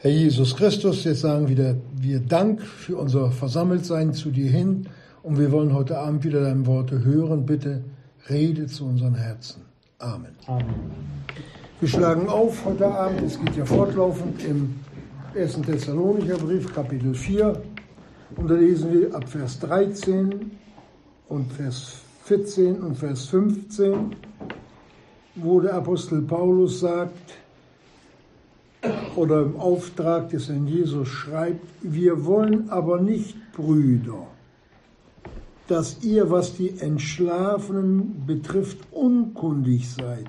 Herr Jesus Christus, jetzt sagen wieder wir Dank für unser Versammeltsein zu dir hin und wir wollen heute Abend wieder deine Worte hören. Bitte rede zu unseren Herzen. Amen. Amen. Wir schlagen auf heute Abend, es geht ja fortlaufend im 1. Thessalonicher Brief, Kapitel 4. Und da lesen wir ab Vers 13 und Vers 14 und Vers 15, wo der Apostel Paulus sagt, oder im Auftrag des Herrn Jesus schreibt, wir wollen aber nicht, Brüder, dass ihr, was die Entschlafenen betrifft, unkundig seid,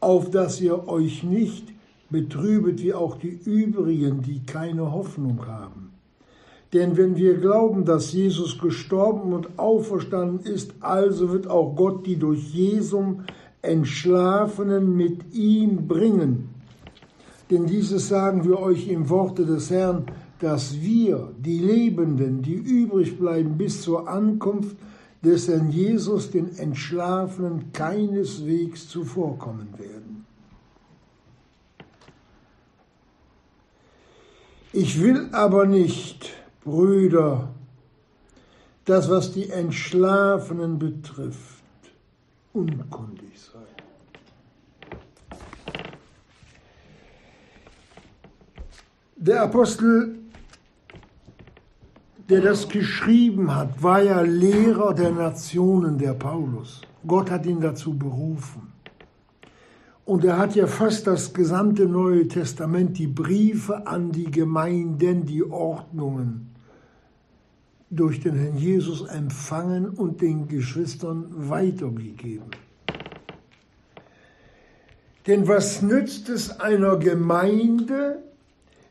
auf dass ihr euch nicht betrübet wie auch die übrigen, die keine Hoffnung haben. Denn wenn wir glauben, dass Jesus gestorben und auferstanden ist, also wird auch Gott die durch Jesum Entschlafenen mit ihm bringen. Denn dieses sagen wir euch im Worte des Herrn, dass wir, die Lebenden, die übrig bleiben bis zur Ankunft des Herrn Jesus, den Entschlafenen keineswegs zuvorkommen werden. Ich will aber nicht, Brüder, das, was die Entschlafenen betrifft, unkundig sein. Der Apostel, der das geschrieben hat, war ja Lehrer der Nationen, der Paulus. Gott hat ihn dazu berufen. Und er hat ja fast das gesamte Neue Testament, die Briefe an die Gemeinden, die Ordnungen durch den Herrn Jesus empfangen und den Geschwistern weitergegeben. Denn was nützt es einer Gemeinde,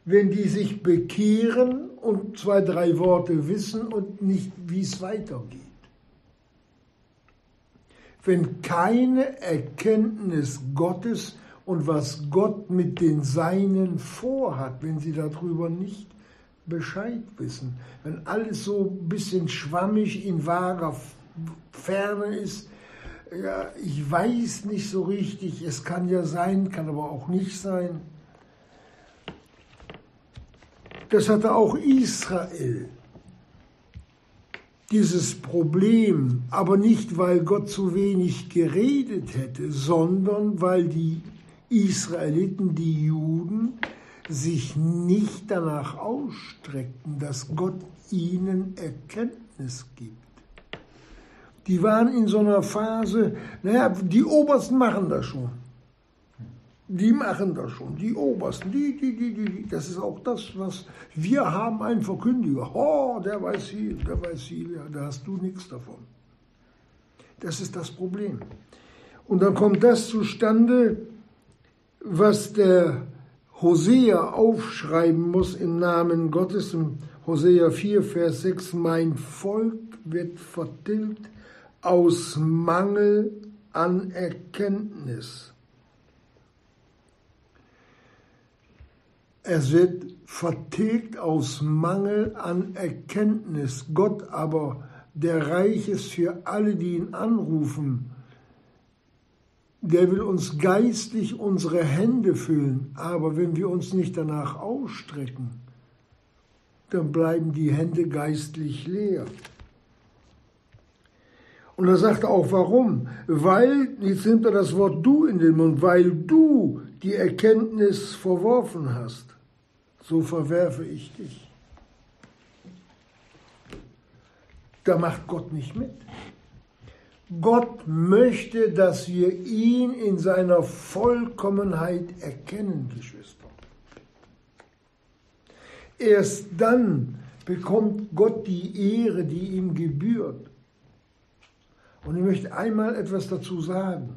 wenn die sich bekehren und zwei, drei Worte wissen und nicht, wie es weitergeht. Wenn keine Erkenntnis Gottes und was Gott mit den Seinen vorhat, wenn sie darüber nicht Bescheid wissen, wenn alles so ein bisschen schwammig in wahrer Ferne ist, ja, ich weiß nicht so richtig, es kann ja sein, kann aber auch nicht sein. Das hatte auch Israel. Dieses Problem, aber nicht, weil Gott zu wenig geredet hätte, sondern weil die Israeliten, die Juden, sich nicht danach ausstreckten, dass Gott ihnen Erkenntnis gibt. Die waren in so einer Phase, naja, die Obersten machen das schon die machen das schon, die Obersten, die, die, die, die, das ist auch das, was wir haben, einen Verkündiger. Oh, der weiß viel, der weiß viel, ja, da hast du nichts davon. Das ist das Problem. Und dann kommt das zustande, was der Hosea aufschreiben muss im Namen Gottes, im Hosea 4, Vers 6, mein Volk wird vertilgt aus Mangel an Erkenntnis. Es wird vertilgt aus Mangel an Erkenntnis. Gott aber, der reich ist für alle, die ihn anrufen, der will uns geistlich unsere Hände füllen. Aber wenn wir uns nicht danach ausstrecken, dann bleiben die Hände geistlich leer. Und er sagt auch, warum? Weil, jetzt nimmt er das Wort du in den Mund, weil du die Erkenntnis verworfen hast so verwerfe ich dich. Da macht Gott nicht mit. Gott möchte, dass wir ihn in seiner Vollkommenheit erkennen, Geschwister. Erst dann bekommt Gott die Ehre, die ihm gebührt. Und ich möchte einmal etwas dazu sagen.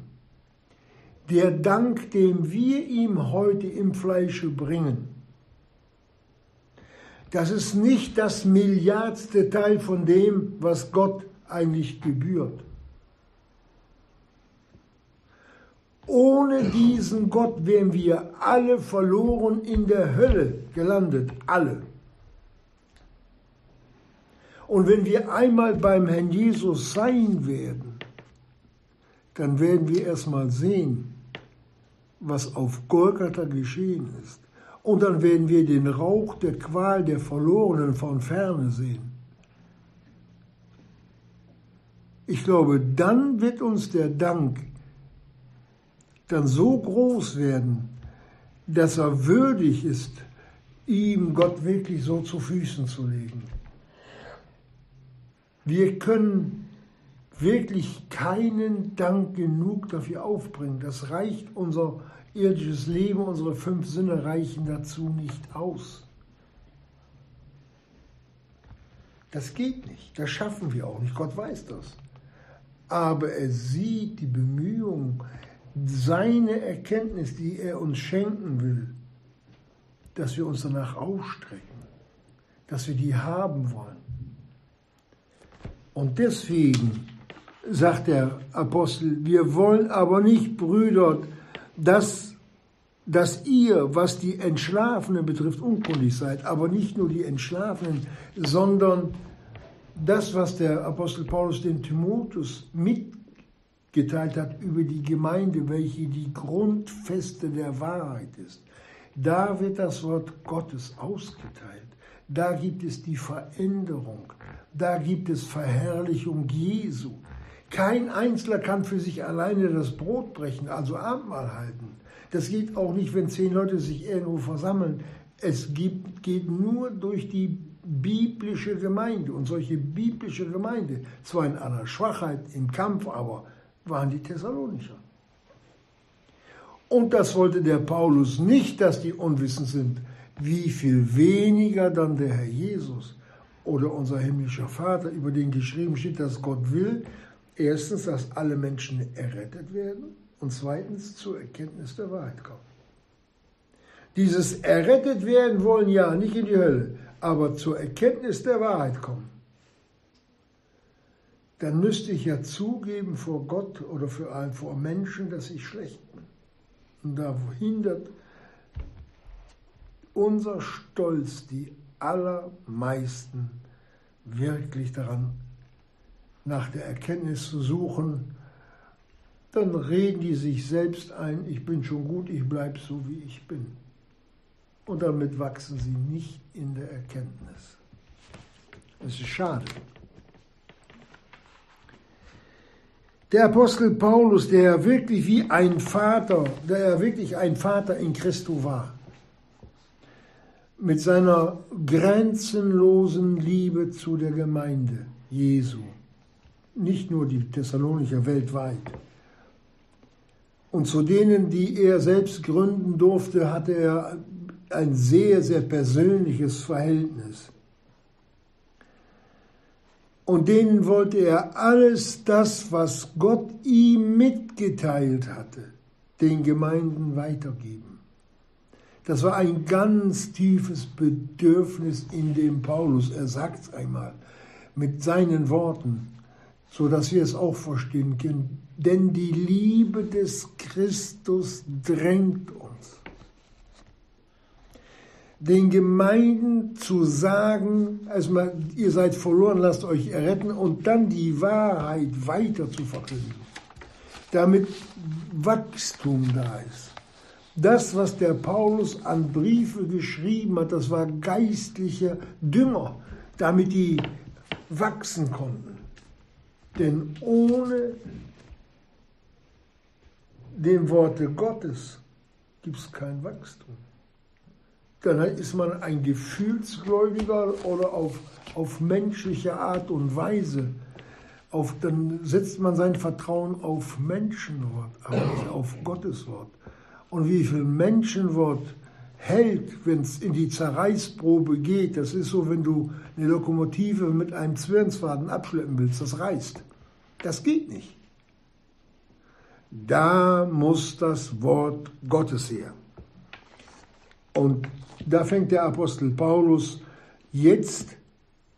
Der Dank, den wir ihm heute im Fleische bringen, das ist nicht das Milliardste Teil von dem, was Gott eigentlich gebührt. Ohne diesen Gott wären wir alle verloren in der Hölle gelandet, alle. Und wenn wir einmal beim Herrn Jesus sein werden, dann werden wir erstmal sehen, was auf Golgatha geschehen ist Und dann werden wir den Rauch der Qual der Verlorenen von ferne sehen. Ich glaube, dann wird uns der Dank dann so groß werden, dass er würdig ist, ihm Gott wirklich so zu Füßen zu legen. Wir können wirklich keinen Dank genug dafür aufbringen. Das reicht unser irdisches Leben, unsere fünf Sinne reichen dazu nicht aus. Das geht nicht, das schaffen wir auch nicht, Gott weiß das. Aber er sieht die Bemühungen, seine Erkenntnis, die er uns schenken will, dass wir uns danach ausstrecken, dass wir die haben wollen. Und deswegen sagt der Apostel, wir wollen aber nicht, Brüder, dass, dass ihr, was die Entschlafenen betrifft, unkundig seid, aber nicht nur die Entschlafenen, sondern das, was der Apostel Paulus dem Timotheus mitgeteilt hat über die Gemeinde, welche die Grundfeste der Wahrheit ist. Da wird das Wort Gottes ausgeteilt. Da gibt es die Veränderung. Da gibt es Verherrlichung Jesu. Kein Einzelner kann für sich alleine das Brot brechen, also Abendmahl halten. Das geht auch nicht, wenn zehn Leute sich irgendwo versammeln. Es gibt, geht nur durch die biblische Gemeinde. Und solche biblische Gemeinde, zwar in einer Schwachheit, im Kampf, aber waren die Thessalonicher. Und das wollte der Paulus nicht, dass die unwissend sind. Wie viel weniger dann der Herr Jesus oder unser himmlischer Vater, über den geschrieben steht, dass Gott will, Erstens, dass alle Menschen errettet werden und zweitens zur Erkenntnis der Wahrheit kommen. Dieses errettet werden wollen ja nicht in die Hölle, aber zur Erkenntnis der Wahrheit kommen. Dann müsste ich ja zugeben vor Gott oder für einen, vor Menschen, dass ich schlecht bin. Und da hindert unser Stolz die allermeisten wirklich daran, nach der Erkenntnis zu suchen, dann reden die sich selbst ein, ich bin schon gut, ich bleibe so, wie ich bin. Und damit wachsen sie nicht in der Erkenntnis. Es ist schade. Der Apostel Paulus, der wirklich wie ein Vater, der wirklich ein Vater in Christo war, mit seiner grenzenlosen Liebe zu der Gemeinde Jesu, nicht nur die Thessalonicher weltweit. Und zu denen, die er selbst gründen durfte, hatte er ein sehr, sehr persönliches Verhältnis. Und denen wollte er alles das, was Gott ihm mitgeteilt hatte, den Gemeinden weitergeben. Das war ein ganz tiefes Bedürfnis in dem Paulus. Er sagt es einmal mit seinen Worten so dass wir es auch verstehen können. Denn die Liebe des Christus drängt uns. Den Gemeinden zu sagen, also ihr seid verloren, lasst euch erretten und dann die Wahrheit weiter zu verkünden, damit Wachstum da ist. Das, was der Paulus an Briefe geschrieben hat, das war geistlicher Dünger, damit die wachsen konnten. Denn ohne dem Worte Gottes gibt es kein Wachstum. Dann ist man ein Gefühlsgläubiger oder auf, auf menschliche Art und Weise. Auf, dann setzt man sein Vertrauen auf Menschenwort, aber nicht auf Gottes Wort. Und wie viel Menschenwort hält, wenn es in die Zerreißprobe geht. Das ist so, wenn du eine Lokomotive mit einem Zwirnsfaden abschleppen willst, das reißt. Das geht nicht. Da muss das Wort Gottes her. Und da fängt der Apostel Paulus jetzt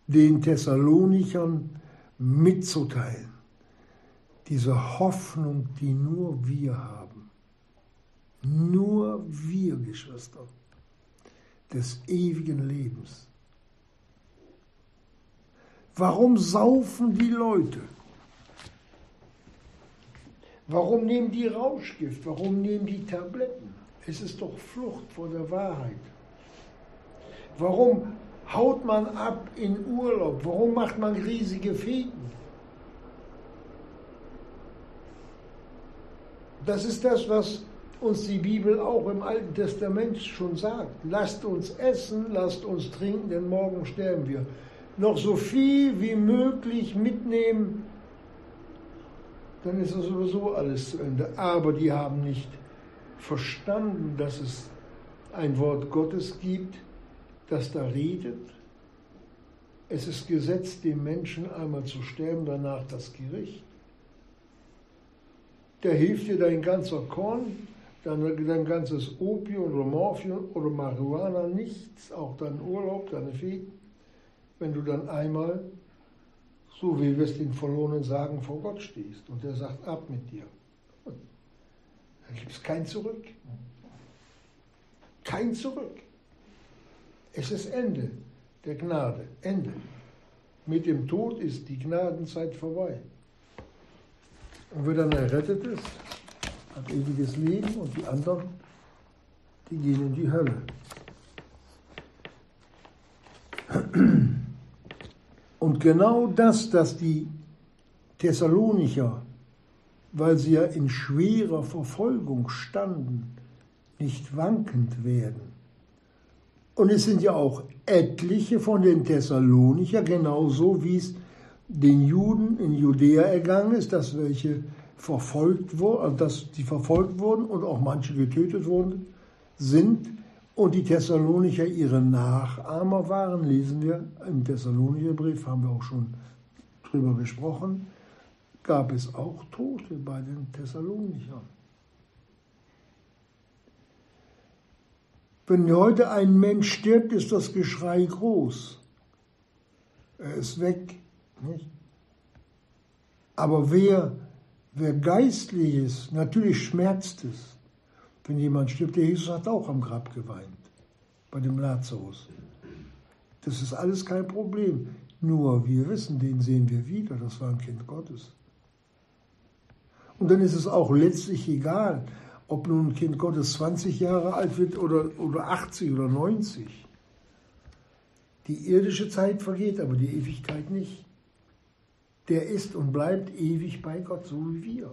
den Thessalonichern mitzuteilen. Diese Hoffnung, die nur wir haben. Nur wir, Geschwister, des ewigen Lebens. Warum saufen die Leute? Warum nehmen die Rauschgift? Warum nehmen die Tabletten? Es ist doch Flucht vor der Wahrheit. Warum haut man ab in Urlaub? Warum macht man riesige Feten? Das ist das, was uns die Bibel auch im Alten Testament schon sagt. Lasst uns essen, lasst uns trinken, denn morgen sterben wir. Noch so viel wie möglich mitnehmen, dann ist es sowieso alles zu Ende. Aber die haben nicht verstanden, dass es ein Wort Gottes gibt, das da redet. Es ist gesetzt, dem Menschen einmal zu sterben, danach das Gericht. Der hilft dir dein ganzer Korn, dein, dein ganzes Opium oder Morphium oder Marihuana nichts, auch dein Urlaub, deine Fee, wenn du dann einmal, so wie wir es den Verlorenen sagen, vor Gott stehst und der sagt, ab mit dir. Da gibt es kein Zurück. Kein Zurück. Es ist Ende der Gnade. Ende. Mit dem Tod ist die Gnadenzeit vorbei. Und wer dann errettet ist, hat ewiges Leben und die anderen, die gehen in die Hölle. Und genau das, dass die Thessalonicher, weil sie ja in schwerer Verfolgung standen, nicht wankend werden. Und es sind ja auch etliche von den Thessalonicher, genauso wie es den Juden in Judäa ergangen ist, dass welche verfolgt wurden, dass die verfolgt wurden und auch manche getötet wurden, sind und die Thessalonicher ihre Nachahmer waren, lesen wir im Thessalonicher Brief, haben wir auch schon drüber gesprochen, gab es auch Tote bei den Thessalonichern. Wenn heute ein Mensch stirbt, ist das Geschrei groß. Er ist weg. Nicht? Aber wer, wer geistlich ist, natürlich schmerzt es, wenn jemand stirbt. Der Jesus hat auch am Grab geweint, bei dem Lazarus. Das ist alles kein Problem. Nur wir wissen, den sehen wir wieder, das war ein Kind Gottes. Und dann ist es auch letztlich egal, ob nun ein Kind Gottes 20 Jahre alt wird oder, oder 80 oder 90. Die irdische Zeit vergeht, aber die Ewigkeit nicht der ist und bleibt ewig bei Gott, so wie wir.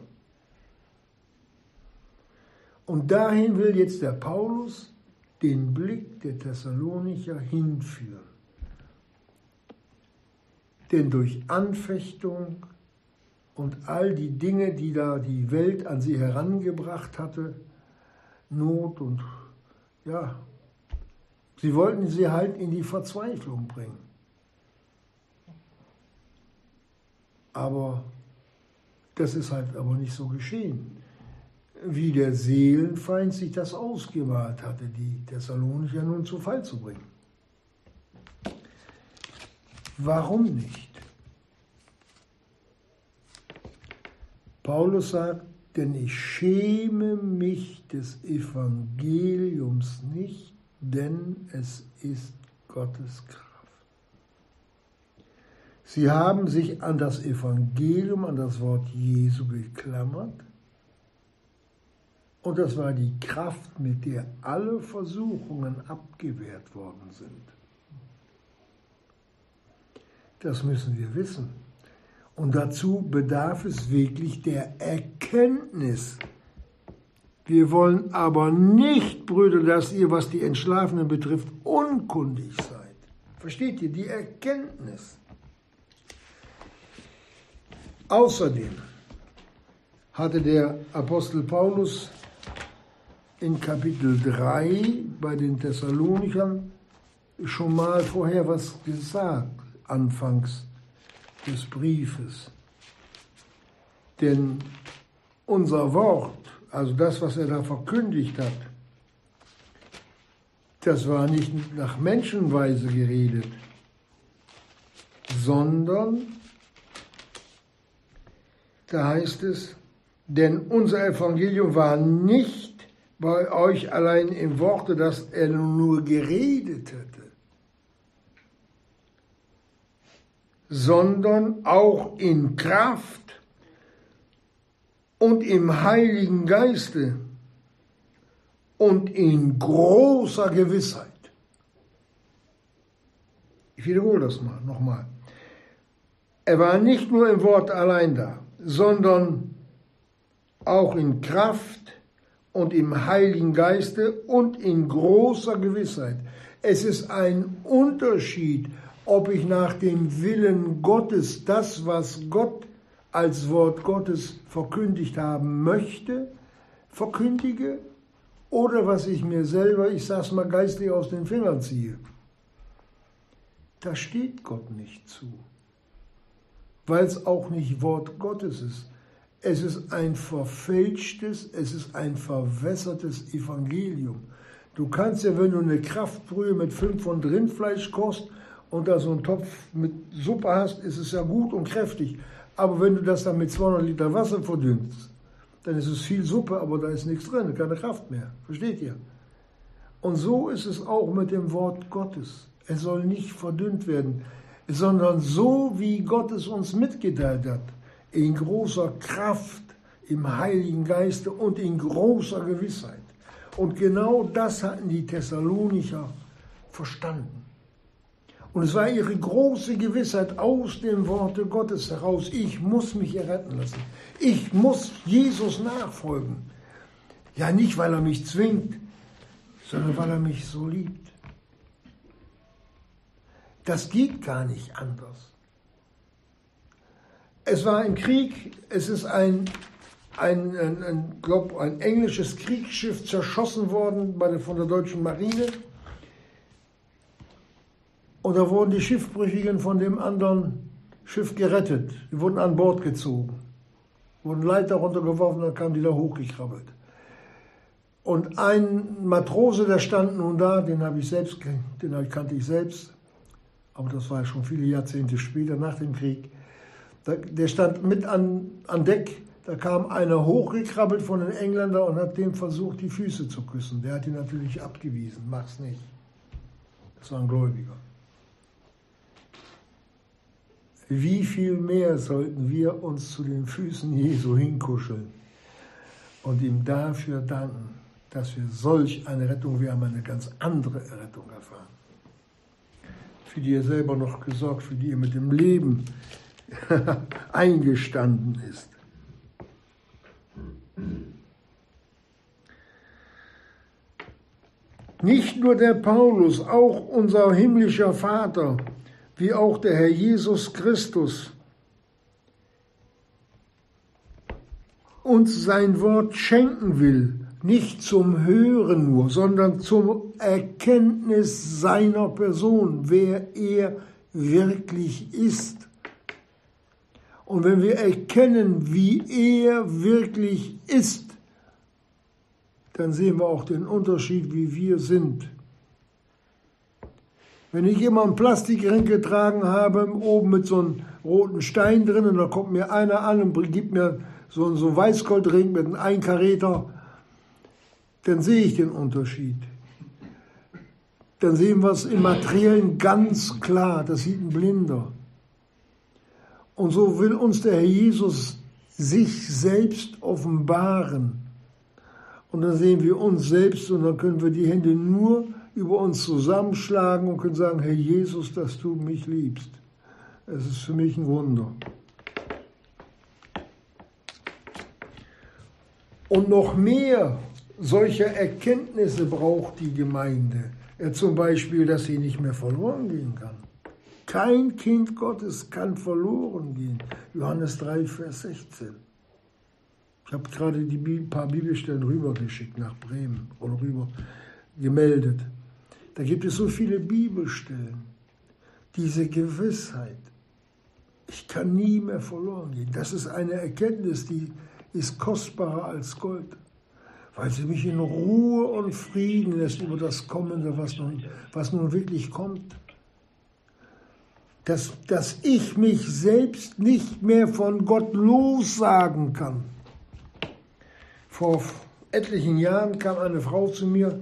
Und dahin will jetzt der Paulus den Blick der Thessalonicher hinführen. Denn durch Anfechtung und all die Dinge, die da die Welt an sie herangebracht hatte, Not und ja, sie wollten sie halt in die Verzweiflung bringen. Aber das ist halt aber nicht so geschehen, wie der Seelenfeind sich das ausgemalt hatte, die Thessalonicher nun zu Fall zu bringen. Warum nicht? Paulus sagt, denn ich schäme mich des Evangeliums nicht, denn es ist Gottes Kraft. Sie haben sich an das Evangelium, an das Wort Jesu geklammert. Und das war die Kraft, mit der alle Versuchungen abgewehrt worden sind. Das müssen wir wissen. Und dazu bedarf es wirklich der Erkenntnis. Wir wollen aber nicht, Brüder, dass ihr, was die Entschlafenen betrifft, unkundig seid. Versteht ihr? Die Erkenntnis. Außerdem hatte der Apostel Paulus in Kapitel 3 bei den Thessalonichern schon mal vorher was gesagt, anfangs des Briefes. Denn unser Wort, also das, was er da verkündigt hat, das war nicht nach Menschenweise geredet, sondern da heißt es, denn unser Evangelium war nicht bei euch allein im Worte, dass er nur geredet hätte, sondern auch in Kraft und im Heiligen Geiste und in großer Gewissheit. Ich wiederhole das mal nochmal. Er war nicht nur im Wort allein da, sondern auch in Kraft und im Heiligen Geiste und in großer Gewissheit. Es ist ein Unterschied, ob ich nach dem Willen Gottes das, was Gott als Wort Gottes verkündigt haben möchte, verkündige oder was ich mir selber, ich sag's mal geistlich aus den Fingern ziehe. Da steht Gott nicht zu, weil es auch nicht Wort Gottes ist. Es ist ein verfälschtes, es ist ein verwässertes Evangelium. Du kannst ja, wenn du eine Kraftbrühe mit fünf von Rindfleisch kochst und da so einen Topf mit Suppe hast, ist es ja gut und kräftig. Aber wenn du das dann mit 200 Liter Wasser verdünnst, dann ist es viel Suppe, aber da ist nichts drin, keine Kraft mehr. Versteht ihr? Und so ist es auch mit dem Wort Gottes. Es soll nicht verdünnt werden, sondern so, wie Gott es uns mitgeteilt hat in großer Kraft, im Heiligen Geiste und in großer Gewissheit. Und genau das hatten die Thessalonicher verstanden. Und es war ihre große Gewissheit aus dem Worte Gottes heraus, ich muss mich erretten lassen. Ich muss Jesus nachfolgen. Ja, nicht, weil er mich zwingt, sondern weil er mich so liebt. Das geht gar nicht anders. Es war ein Krieg, es ist ein, ein, ein, ein, glaub, ein englisches Kriegsschiff zerschossen worden bei der, von der deutschen Marine. Und da wurden die Schiffbrüchigen von dem anderen Schiff gerettet. Die wurden an Bord gezogen, wurden Leiter runtergeworfen, dann kamen die da hochgekrabbelt. Und ein Matrose, der stand nun da, den habe ich selbst, den kannte ich selbst, aber das war schon viele Jahrzehnte später nach dem Krieg der stand mit an, an Deck. Da kam einer hochgekrabbelt von den Engländern und hat dem versucht, die Füße zu küssen. Der hat ihn natürlich abgewiesen. Mach's nicht. Das war ein Gläubiger. Wie viel mehr sollten wir uns zu den Füßen Jesu hinkuscheln und ihm dafür danken, dass wir solch eine Rettung, wir haben eine ganz andere Rettung erfahren. Für die er selber noch gesorgt, für die er mit dem Leben eingestanden ist. Nicht nur der Paulus, auch unser himmlischer Vater, wie auch der Herr Jesus Christus, uns sein Wort schenken will, nicht zum Hören nur, sondern zum Erkenntnis seiner Person, wer er wirklich ist. Und wenn wir erkennen, wie er wirklich ist, dann sehen wir auch den Unterschied, wie wir sind. Wenn ich immer einen Plastikring getragen habe, oben mit so einem roten Stein drin, und da kommt mir einer an und gibt mir so, so einen Weißgoldring mit einem Einkaräter, dann sehe ich den Unterschied. Dann sehen wir es im Materiellen ganz klar, das sieht ein Blinder. Und so will uns der Herr Jesus sich selbst offenbaren. Und dann sehen wir uns selbst und dann können wir die Hände nur über uns zusammenschlagen und können sagen, Herr Jesus, dass du mich liebst. Es ist für mich ein Wunder. Und noch mehr solcher Erkenntnisse braucht die Gemeinde. Zum Beispiel, dass sie nicht mehr verloren gehen kann. Kein Kind Gottes kann verloren gehen. Johannes 3, Vers 16. Ich habe gerade die paar Bibelstellen rübergeschickt nach Bremen oder rüber gemeldet. Da gibt es so viele Bibelstellen. Diese Gewissheit, ich kann nie mehr verloren gehen. Das ist eine Erkenntnis, die ist kostbarer als Gold, weil sie mich in Ruhe und Frieden lässt über das Kommende, was nun, was nun wirklich kommt dass, dass ich mich selbst nicht mehr von Gott lossagen kann. Vor etlichen Jahren kam eine Frau zu mir,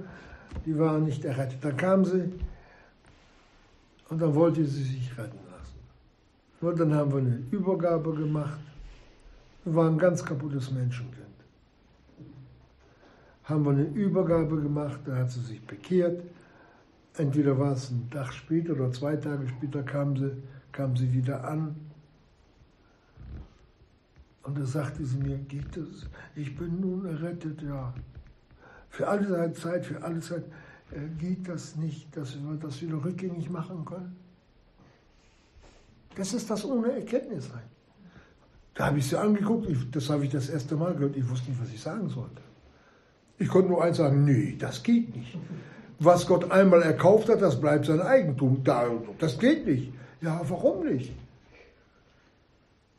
die war nicht errettet. Dann kam sie und dann wollte sie sich retten lassen. Und dann haben wir eine Übergabe gemacht. Wir waren ein ganz kaputtes Menschenkind. Haben wir eine Übergabe gemacht, da hat sie sich bekehrt entweder war es ein Tag später oder zwei Tage später kam sie, kam sie wieder an. Und da sagte sie mir, geht es? Ich bin nun errettet, ja. Für alle Zeit, für alle Zeit äh, geht das nicht, dass wir das wieder rückgängig machen können. Das ist das ohne Erkenntnis sein. Da habe ich sie angeguckt, ich, das habe ich das erste Mal gehört, ich wusste nicht, was ich sagen sollte. Ich konnte nur eins sagen, nee, das geht nicht. Was Gott einmal erkauft hat, das bleibt sein Eigentum. Das geht nicht. Ja, warum nicht?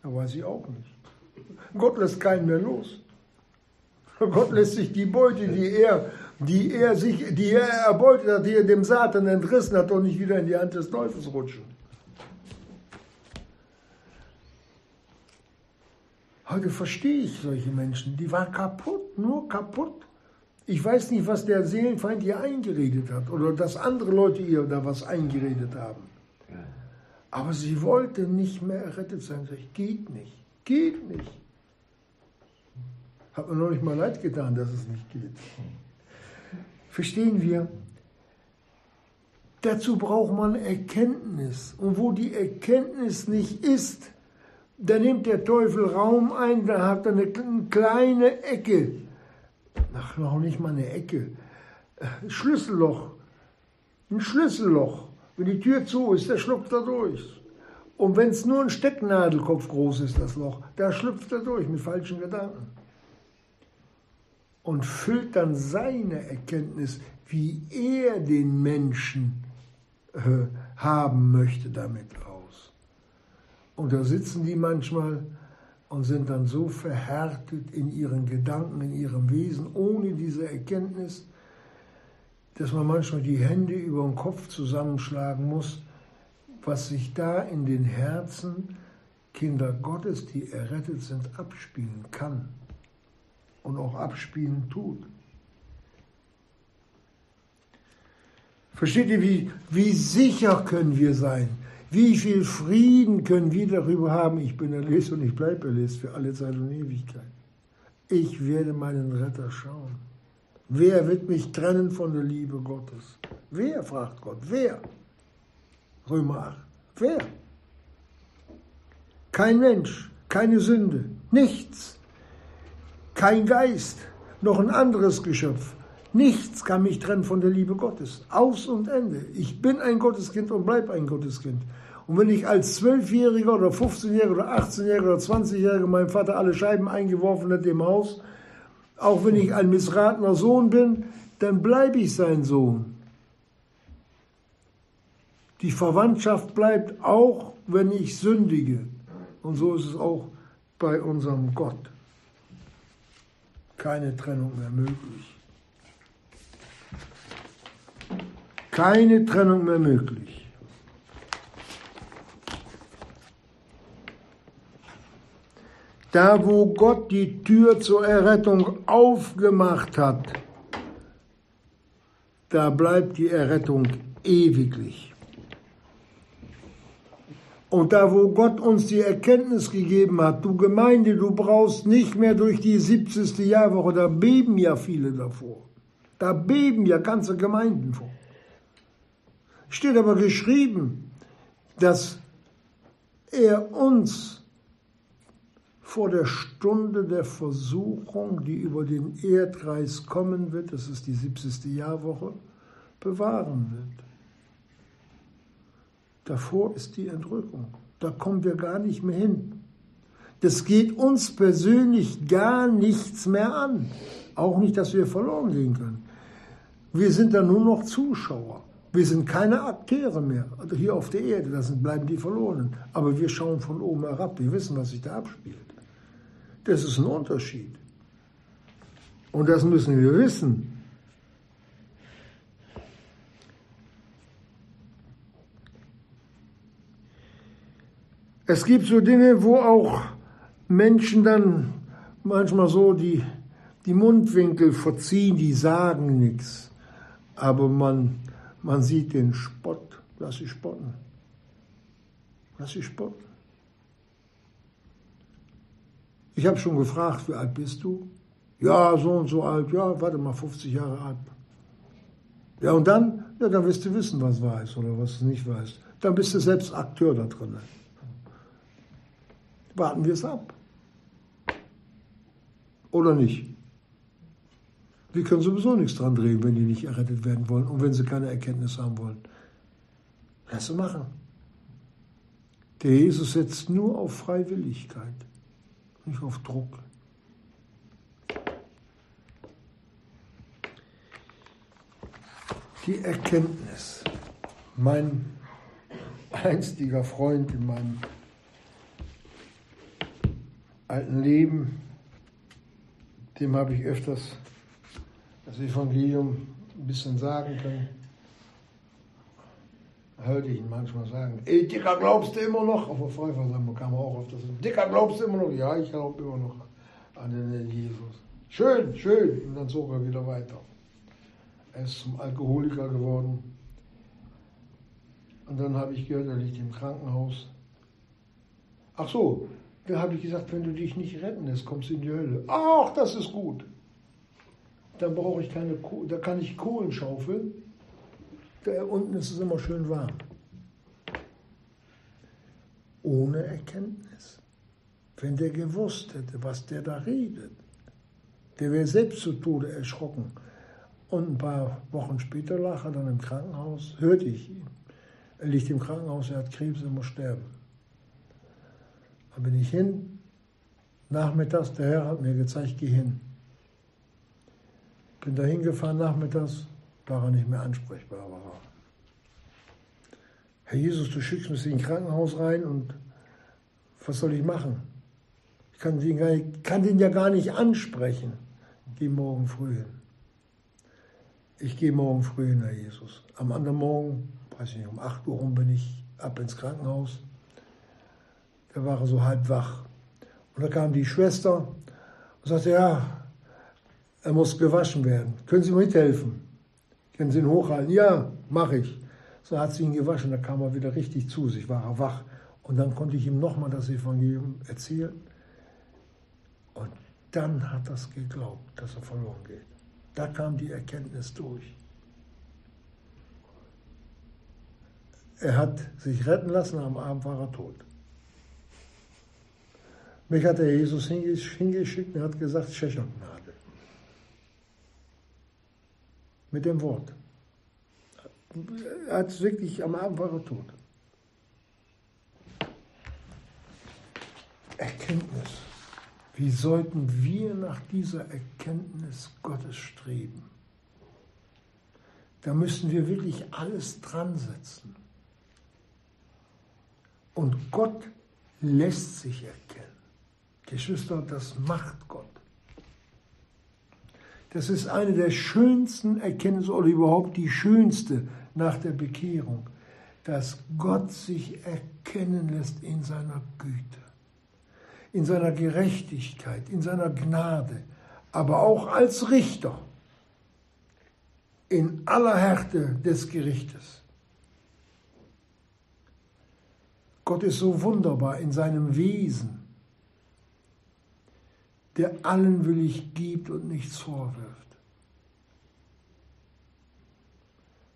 Da weiß ich auch nicht. Gott lässt keinen mehr los. Gott lässt sich die Beute, die er, die er sich, die er erbeutet hat, die er dem Satan entrissen hat, doch nicht wieder in die Hand des Teufels rutschen. Heute verstehe ich solche Menschen, die waren kaputt, nur kaputt. Ich weiß nicht, was der Seelenfeind ihr eingeredet hat oder dass andere Leute ihr da was eingeredet haben. Aber sie wollte nicht mehr errettet sein. Ich, geht nicht, geht nicht. Hat mir noch nicht mal leid getan, dass es nicht geht. Verstehen wir? Dazu braucht man Erkenntnis. Und wo die Erkenntnis nicht ist, da nimmt der Teufel Raum ein, da hat er eine kleine Ecke. Ach, noch nicht mal eine Ecke. Schlüsselloch. Ein Schlüsselloch. Wenn die Tür zu ist, der schlüpft da durch. Und wenn es nur ein Stecknadelkopf groß ist, das Loch, da schlüpft er durch mit falschen Gedanken. Und füllt dann seine Erkenntnis, wie er den Menschen äh, haben möchte, damit auf. Und da sitzen die manchmal und sind dann so verhärtet in ihren Gedanken, in ihrem Wesen, ohne diese Erkenntnis, dass man manchmal die Hände über den Kopf zusammenschlagen muss, was sich da in den Herzen Kinder Gottes, die errettet sind, abspielen kann und auch abspielen tut. Versteht ihr, wie, wie sicher können wir sein? Wie viel Frieden können wir darüber haben, ich bin erlöst und ich bleibe erlöst für alle Zeit und Ewigkeit. Ich werde meinen Retter schauen. Wer wird mich trennen von der Liebe Gottes? Wer, fragt Gott, wer? Römer 8. Wer? Kein Mensch, keine Sünde, nichts. Kein Geist, noch ein anderes Geschöpf. Nichts kann mich trennen von der Liebe Gottes. Aus und Ende. Ich bin ein Gotteskind und bleibe ein Gotteskind. Und wenn ich als Zwölfjähriger oder 15-Jähriger oder 18-Jähriger oder 20-Jähriger meinem Vater alle Scheiben eingeworfen hat im Haus, auch wenn ich ein missratener Sohn bin, dann bleibe ich sein Sohn. Die Verwandtschaft bleibt auch, wenn ich sündige. Und so ist es auch bei unserem Gott. Keine Trennung mehr möglich. Keine Trennung mehr möglich. Da, wo Gott die Tür zur Errettung aufgemacht hat, da bleibt die Errettung ewiglich. Und da, wo Gott uns die Erkenntnis gegeben hat, du Gemeinde, du brauchst nicht mehr durch die 70. Jahrwoche, da beben ja viele davor. Da beben ja ganze Gemeinden vor. Steht aber geschrieben, dass er uns vor der Stunde der Versuchung, die über den Erdkreis kommen wird, das ist die 70. Jahrwoche, bewahren wird. Davor ist die Entrückung. Da kommen wir gar nicht mehr hin. Das geht uns persönlich gar nichts mehr an. Auch nicht, dass wir verloren gehen können. Wir sind da nur noch Zuschauer. Wir sind keine Akteure mehr. Also hier auf der Erde, da bleiben die Verlorenen. Aber wir schauen von oben herab. Wir wissen, was sich da abspielt. Das ist ein Unterschied. Und das müssen wir wissen. Es gibt so Dinge, wo auch Menschen dann manchmal so die, die Mundwinkel verziehen, die sagen nichts. Aber man, man sieht den Spott. Lass sie spotten. Lass sie spotten. Ich habe schon gefragt, wie alt bist du? Ja, so und so alt. Ja, warte mal, 50 Jahre alt. Ja, und dann? Ja, dann wirst du wissen, was ist oder was du nicht weißt. Dann bist du selbst Akteur da drin. Warten wir es ab. Oder nicht? Wir können sowieso nichts dran drehen, wenn die nicht errettet werden wollen und wenn sie keine Erkenntnis haben wollen. Lass sie machen. Der Jesus setzt nur auf Freiwilligkeit, nicht auf Druck. Die Erkenntnis. Mein einstiger Freund in meinem alten Leben, dem habe ich öfters das Evangelium ein bisschen sagen können. Hörte ich ihn manchmal sagen, ey Dicker, glaubst du immer noch? Auf der Vollversammlung kam er auch auf das. Dicker, glaubst du immer noch? Ja, ich glaube immer noch an den Jesus. Schön, schön. Und dann zog er wieder weiter. Er ist zum Alkoholiker geworden. Und dann habe ich gehört, er liegt im Krankenhaus. Ach so, da habe ich gesagt, wenn du dich nicht retten lässt, kommst du in die Hölle. Ach, das ist gut. Dann brauche ich keine, da kann ich Kohlen schaufeln. Da unten ist es immer schön warm. Ohne Erkenntnis. Wenn der gewusst hätte, was der da redet, der wäre selbst zu Tode erschrocken. Und ein paar Wochen später lag er dann im Krankenhaus, hörte ich ihn. Er liegt im Krankenhaus, er hat Krebs, er muss sterben. Da bin ich hin, nachmittags, der Herr hat mir gezeigt, geh hin. Bin da hingefahren nachmittags, war er nicht mehr ansprechbar. War Herr Jesus, du schickst mich in ein Krankenhaus rein und was soll ich machen? Ich kann den, nicht, kann den ja gar nicht ansprechen. Geh morgen früh hin ich gehe morgen früh hin, Herr Jesus. Am anderen Morgen, weiß ich nicht, um 8 Uhr rum bin ich ab ins Krankenhaus. Da war er so halb wach. Und da kam die Schwester und sagte, ja, er muss gewaschen werden. Können Sie mir mithelfen? Können Sie ihn hochhalten? Ja, mache ich. So hat sie ihn gewaschen, da kam er wieder richtig zu sich, war er wach. Und dann konnte ich ihm nochmal das Evangelium erzählen. Und dann hat er es geglaubt, dass er verloren geht. Da kam die Erkenntnis durch. Er hat sich retten lassen, am Abend war er tot. Mich hat der Jesus hingeschickt und hat gesagt, Schächergnade. Mit dem Wort. Er hat wirklich, am Abend war er tot. Erkenntnis. Wie sollten wir nach dieser Erkenntnis Gottes streben? Da müssen wir wirklich alles dran setzen. Und Gott lässt sich erkennen. Geschwister, das macht Gott. Das ist eine der schönsten Erkenntnisse oder überhaupt die schönste nach der Bekehrung, dass Gott sich erkennen lässt in seiner Güte in seiner Gerechtigkeit, in seiner Gnade, aber auch als Richter in aller Härte des Gerichtes. Gott ist so wunderbar in seinem Wesen, der allen willig gibt und nichts vorwirft.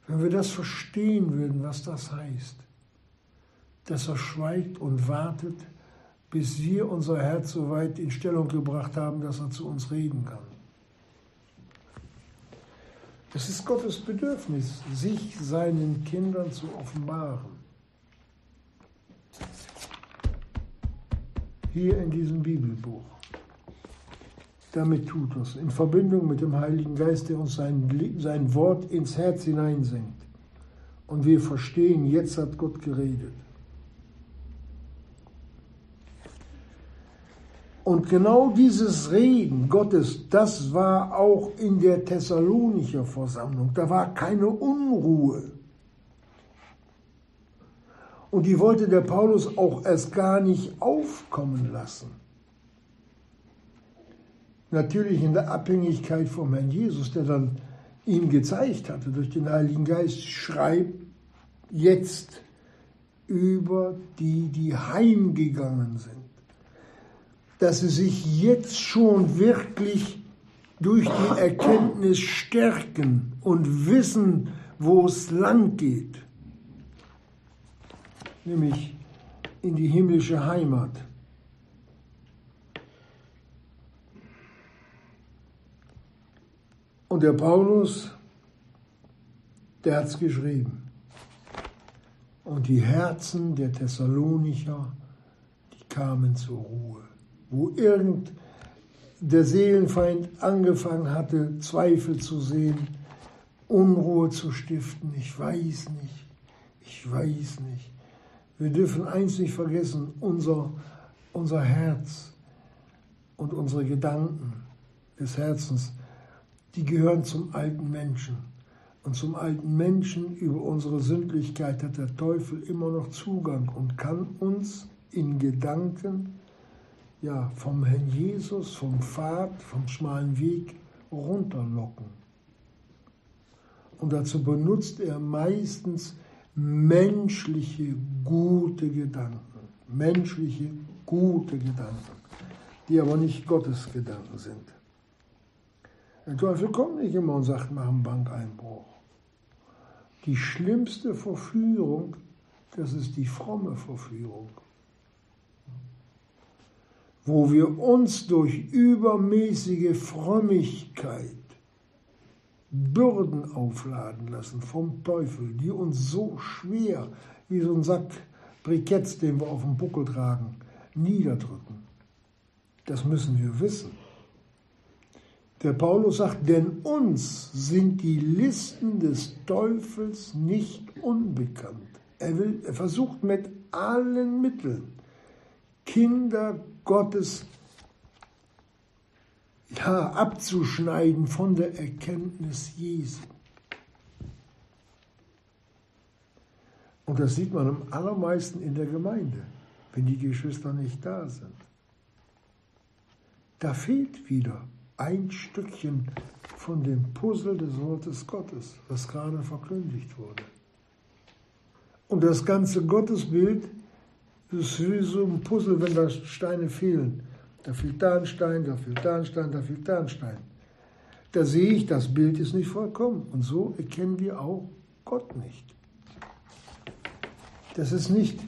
Wenn wir das verstehen würden, was das heißt, dass er schweigt und wartet, bis wir unser Herz so weit in Stellung gebracht haben, dass er zu uns reden kann. Es ist Gottes Bedürfnis, sich seinen Kindern zu offenbaren. Hier in diesem Bibelbuch. Damit tut es, in Verbindung mit dem Heiligen Geist, der uns sein, sein Wort ins Herz hineinsenkt. Und wir verstehen, jetzt hat Gott geredet. Und genau dieses Reden Gottes, das war auch in der Thessalonicher Versammlung. Da war keine Unruhe. Und die wollte der Paulus auch erst gar nicht aufkommen lassen. Natürlich in der Abhängigkeit vom Herrn Jesus, der dann ihm gezeigt hatte durch den Heiligen Geist, schreibt jetzt über die, die heimgegangen sind dass sie sich jetzt schon wirklich durch die Erkenntnis stärken und wissen, wo es lang geht, nämlich in die himmlische Heimat. Und der Paulus, der hat es geschrieben. Und die Herzen der Thessalonicher, die kamen zur Ruhe. Wo irgend der Seelenfeind angefangen hatte, Zweifel zu sehen, Unruhe zu stiften. Ich weiß nicht, ich weiß nicht. Wir dürfen eins nicht vergessen, unser, unser Herz und unsere Gedanken des Herzens, die gehören zum alten Menschen. Und zum alten Menschen über unsere Sündlichkeit hat der Teufel immer noch Zugang und kann uns in Gedanken ja, vom Herrn Jesus, vom Pfad, vom schmalen Weg runterlocken. Und dazu benutzt er meistens menschliche, gute Gedanken. Menschliche, gute Gedanken, die aber nicht Gottes Gedanken sind. Der Teufel kommt nicht immer und sagt, mach einen Bankeinbruch. Die schlimmste Verführung, das ist die fromme Verführung, wo wir uns durch übermäßige Frömmigkeit Bürden aufladen lassen vom Teufel, die uns so schwer wie so ein Sack Briketts, den wir auf dem Buckel tragen, niederdrücken. Das müssen wir wissen. Der Paulus sagt, denn uns sind die Listen des Teufels nicht unbekannt. Er, will, er versucht mit allen Mitteln, Kinder Gottes ja, abzuschneiden von der Erkenntnis Jesu. Und das sieht man am allermeisten in der Gemeinde, wenn die Geschwister nicht da sind. Da fehlt wieder ein Stückchen von dem Puzzle des Wortes Gottes, was gerade verkündigt wurde. Und das ganze Gottesbild ist wie so ein Puzzle, wenn da Steine fehlen. Da fehlt da ein Stein, da fehlt da ein Stein, da fehlt da ein Stein. Da sehe ich, das Bild ist nicht vollkommen. Und so erkennen wir auch Gott nicht. Das ist nicht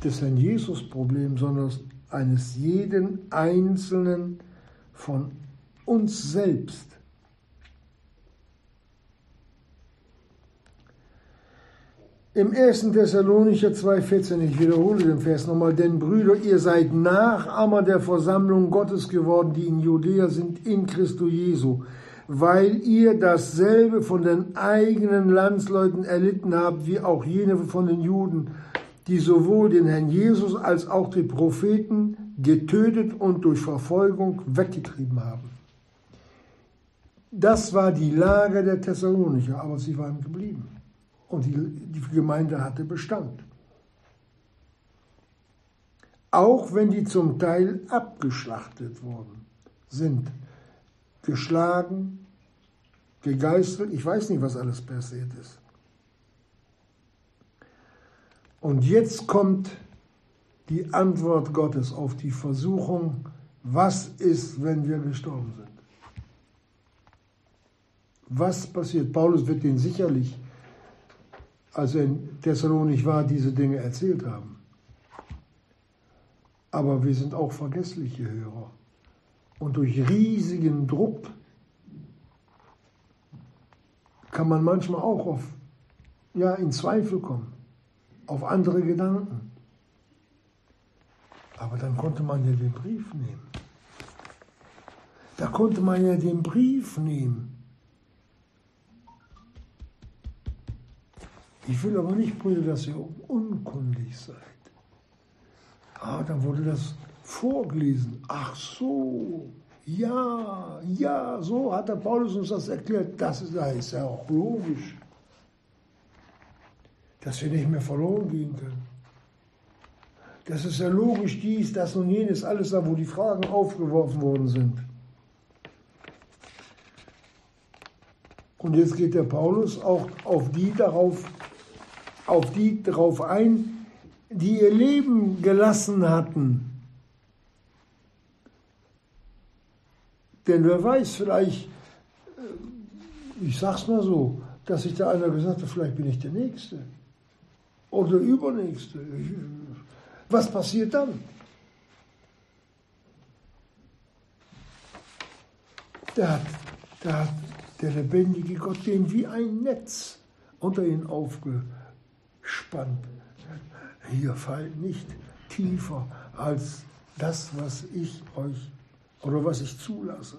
das Herrn Jesus Problem, sondern eines jeden Einzelnen von uns selbst. Im 1. Thessalonicher 2,14, ich wiederhole den Vers nochmal, denn Brüder, ihr seid Nachahmer der Versammlung Gottes geworden, die in Judäa sind, in Christo Jesu, weil ihr dasselbe von den eigenen Landsleuten erlitten habt, wie auch jene von den Juden, die sowohl den Herrn Jesus als auch die Propheten getötet und durch Verfolgung weggetrieben haben. Das war die Lage der Thessalonicher, aber sie waren geblieben und die, die Gemeinde hatte Bestand. Auch wenn die zum Teil abgeschlachtet worden sind, geschlagen, gegeißelt, ich weiß nicht, was alles passiert ist. Und jetzt kommt die Antwort Gottes auf die Versuchung, was ist, wenn wir gestorben sind? Was passiert? Paulus wird den sicherlich als er in Thessalonik war, diese Dinge erzählt haben. Aber wir sind auch vergessliche Hörer. Und durch riesigen Druck kann man manchmal auch auf, ja, in Zweifel kommen, auf andere Gedanken. Aber dann konnte man ja den Brief nehmen. Da konnte man ja den Brief nehmen Ich will aber nicht, Brüder, dass ihr unkundig seid. Ah, dann wurde das vorgelesen. Ach so, ja, ja, so hat der Paulus uns das erklärt. Das ist, das ist ja auch logisch, dass wir nicht mehr verloren gehen können. Das ist ja logisch, dies, das und jenes, alles da, wo die Fragen aufgeworfen worden sind. Und jetzt geht der Paulus auch auf die darauf auf die darauf ein, die ihr Leben gelassen hatten. Denn wer weiß, vielleicht, äh, ich sag's mal so, dass sich da einer gesagt hat, vielleicht bin ich der Nächste oder der Übernächste. Was passiert dann? Da hat, da hat der lebendige Gott den wie ein Netz unter ihn aufgespannt. Hier fallt nicht tiefer als das, was ich euch oder was ich zulasse.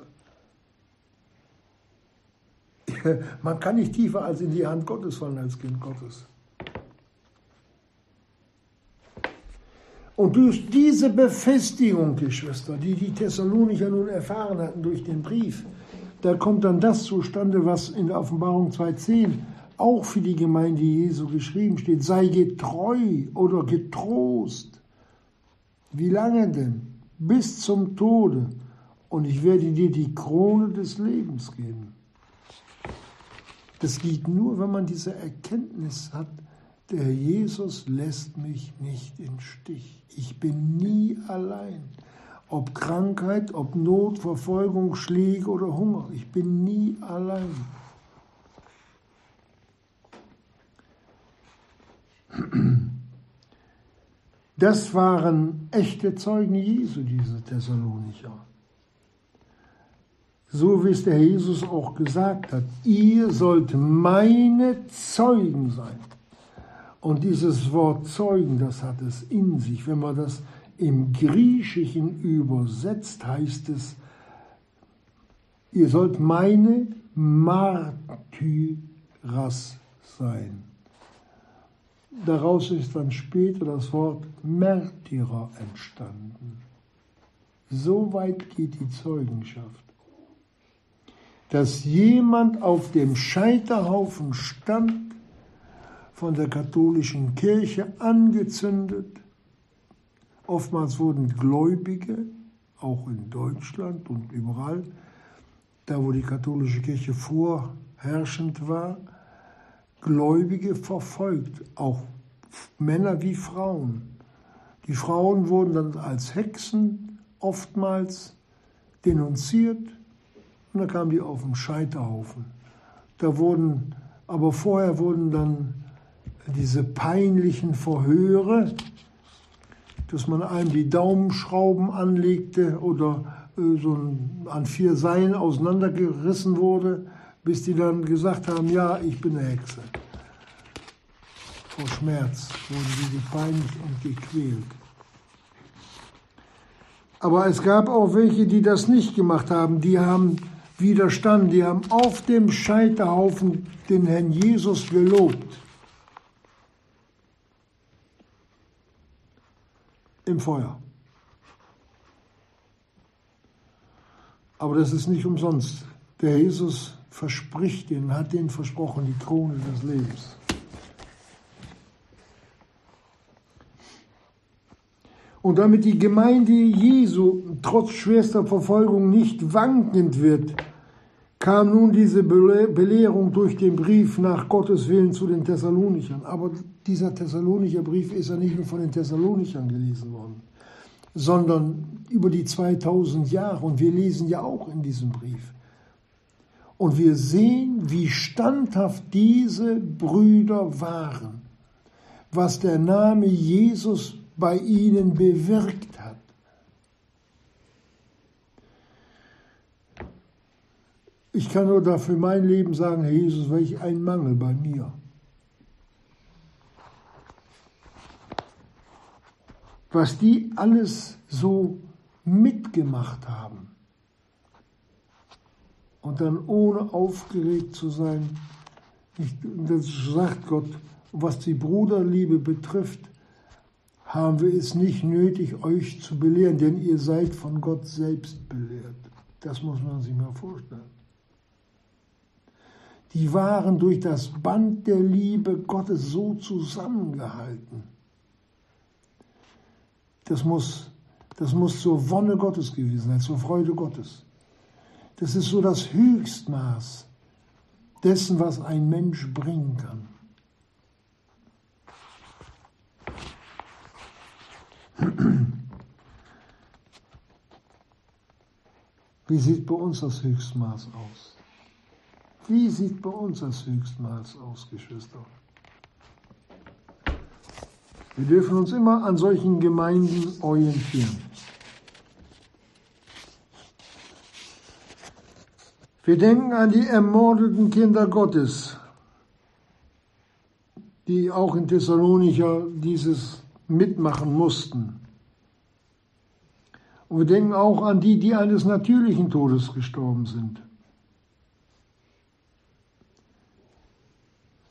Man kann nicht tiefer als in die Hand Gottes fallen als Kind Gottes. Und durch diese Befestigung, Geschwister, die die Thessalonicher nun erfahren hatten durch den Brief, da kommt dann das zustande, was in der Offenbarung 2.10 auch für die Gemeinde Jesu geschrieben steht. Sei getreu oder getrost. Wie lange denn? Bis zum Tode. Und ich werde dir die Krone des Lebens geben. Das geht nur, wenn man diese Erkenntnis hat, der Jesus lässt mich nicht im Stich. Ich bin nie allein. Ob Krankheit, ob Not, Verfolgung, Schläge oder Hunger. Ich bin nie allein. Das waren echte Zeugen Jesu, diese Thessalonicher. So wie es der Jesus auch gesagt hat, ihr sollt meine Zeugen sein. Und dieses Wort Zeugen, das hat es in sich. Wenn man das im Griechischen übersetzt, heißt es, ihr sollt meine Martyras sein. Daraus ist dann später das Wort Märtyrer entstanden. So weit geht die Zeugenschaft, dass jemand auf dem Scheiterhaufen stand von der katholischen Kirche angezündet. Oftmals wurden Gläubige, auch in Deutschland und überall, da wo die katholische Kirche vorherrschend war, Gläubige verfolgt, auch Männer wie Frauen. Die Frauen wurden dann als Hexen oftmals denunziert und dann kamen die auf den Scheiterhaufen. Da wurden, aber vorher wurden dann diese peinlichen Verhöre, dass man einem die Daumenschrauben anlegte oder äh, so an vier Seilen auseinandergerissen wurde, bis die dann gesagt haben, ja, ich bin eine Hexe. Vor Schmerz wurden die gepeinigt und gequält. Aber es gab auch welche, die das nicht gemacht haben. Die haben widerstanden. Die haben auf dem Scheiterhaufen den Herrn Jesus gelobt. im Feuer. Aber das ist nicht umsonst. Der Jesus verspricht ihnen, hat ihnen versprochen, die Krone des Lebens. Und damit die Gemeinde Jesu trotz schwerster Verfolgung nicht wankend wird, kam nun diese Belehrung durch den Brief nach Gottes Willen zu den Thessalonichern. Aber dieser Thessalonicher Brief ist ja nicht nur von den Thessalonichern gelesen worden, sondern über die 2000 Jahre. Und wir lesen ja auch in diesem Brief. Und wir sehen, wie standhaft diese Brüder waren, was der Name Jesus bei ihnen bewirkt hat. Ich kann nur dafür mein Leben sagen, Herr Jesus, welch ein Mangel bei mir. Was die alles so mitgemacht haben und dann ohne aufgeregt zu sein, das sagt Gott, was die Bruderliebe betrifft, haben wir es nicht nötig, euch zu belehren, denn ihr seid von Gott selbst belehrt. Das muss man sich mal vorstellen die waren durch das Band der Liebe Gottes so zusammengehalten. Das muss, das muss zur Wonne Gottes gewesen sein, zur Freude Gottes. Das ist so das Höchstmaß dessen, was ein Mensch bringen kann. Wie sieht bei uns das Höchstmaß aus? Wie sieht bei uns das Höchstmaß aus, Geschwister? Wir dürfen uns immer an solchen Gemeinden orientieren. Wir denken an die ermordeten Kinder Gottes, die auch in Thessalonicher dieses mitmachen mussten. Und wir denken auch an die, die eines natürlichen Todes gestorben sind.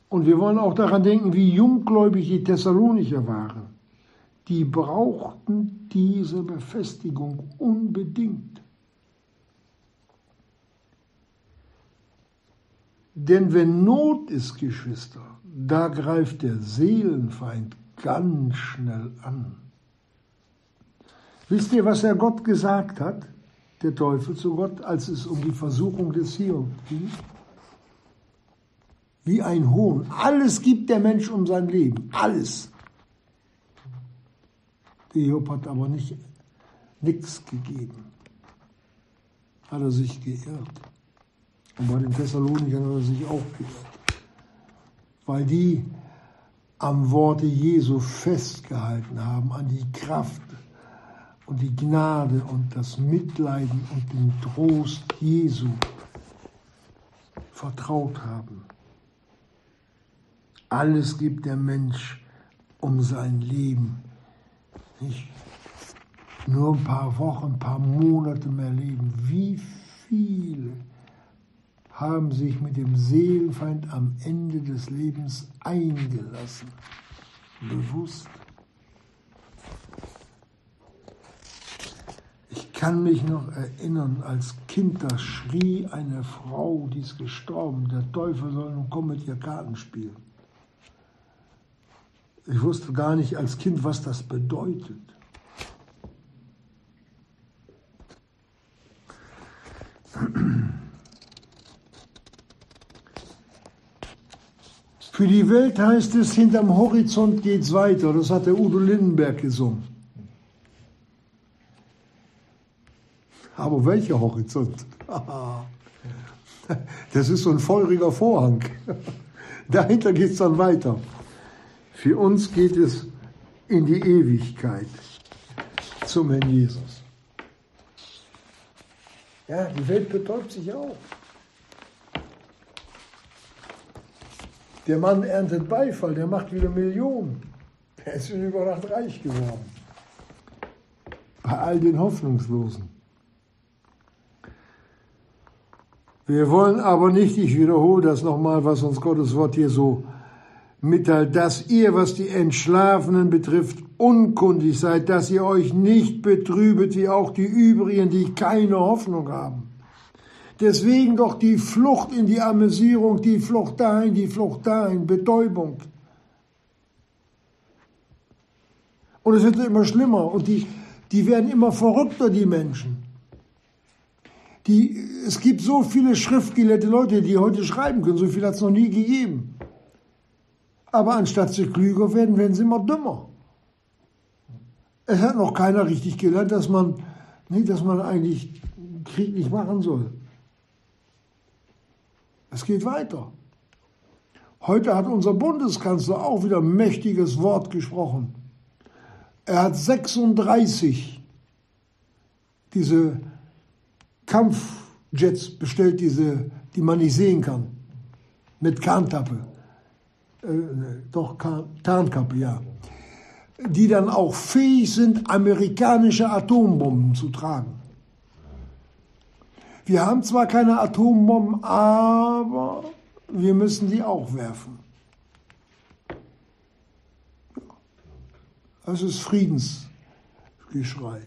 Und wir wollen auch daran denken, wie junggläubig die Thessalonicher waren. Die brauchten diese Befestigung unbedingt. Denn wenn Not ist, Geschwister, da greift der Seelenfeind ganz schnell an. Wisst ihr, was der Gott gesagt hat, der Teufel zu Gott, als es um die Versuchung des Hiob ging? Wie ein Hohn. Alles gibt der Mensch um sein Leben. Alles. Der Hiob hat aber nicht nichts gegeben. Hat er sich geirrt. Und bei den Thessalonichern hat er sich auch geirrt. Weil die am Worte Jesu festgehalten haben, an die Kraft und die Gnade und das Mitleiden und den Trost Jesu vertraut haben. Alles gibt der Mensch um sein Leben. Nicht nur ein paar Wochen, ein paar Monate mehr leben. Wie viele haben sich mit dem Seelenfeind am Ende des Lebens eingelassen? Bewusst. kann mich noch erinnern, als Kind, da schrie eine Frau, die ist gestorben, der Teufel soll nun kommen mit ihr Karten spielen. Ich wusste gar nicht als Kind, was das bedeutet. Für die Welt heißt es, hinterm Horizont geht's weiter. Das hat der Udo Lindenberg gesungen. Aber welcher Horizont? Das ist so ein feuriger Vorhang. Dahinter geht es dann weiter. Für uns geht es in die Ewigkeit zum Herrn Jesus. Ja, die Welt betäubt sich auch. Der Mann erntet Beifall, der macht wieder Millionen. Er ist in Übernacht reich geworden. Bei all den Hoffnungslosen. Wir wollen aber nicht, ich wiederhole das nochmal, was uns Gottes Wort hier so mitteilt, dass ihr, was die Entschlafenen betrifft, unkundig seid, dass ihr euch nicht betrübet wie auch die übrigen, die keine Hoffnung haben. Deswegen doch die Flucht in die Amüsierung, die Flucht dahin, die Flucht dahin, Betäubung. Und es wird immer schlimmer und die, die werden immer verrückter, die Menschen. Die, es gibt so viele schriftgelehrte Leute, die heute schreiben können, so viel hat es noch nie gegeben. Aber anstatt sie klüger werden, werden sie immer dümmer. Es hat noch keiner richtig gelernt, dass man, nee, dass man eigentlich Krieg nicht machen soll. Es geht weiter. Heute hat unser Bundeskanzler auch wieder ein mächtiges Wort gesprochen. Er hat 36 diese Kampfjets bestellt, diese, die man nicht sehen kann. Mit Kahntappe. Äh, doch, Tarnkappe, ja. Die dann auch fähig sind, amerikanische Atombomben zu tragen. Wir haben zwar keine Atombomben, aber wir müssen die auch werfen. Das ist Friedensgeschrei.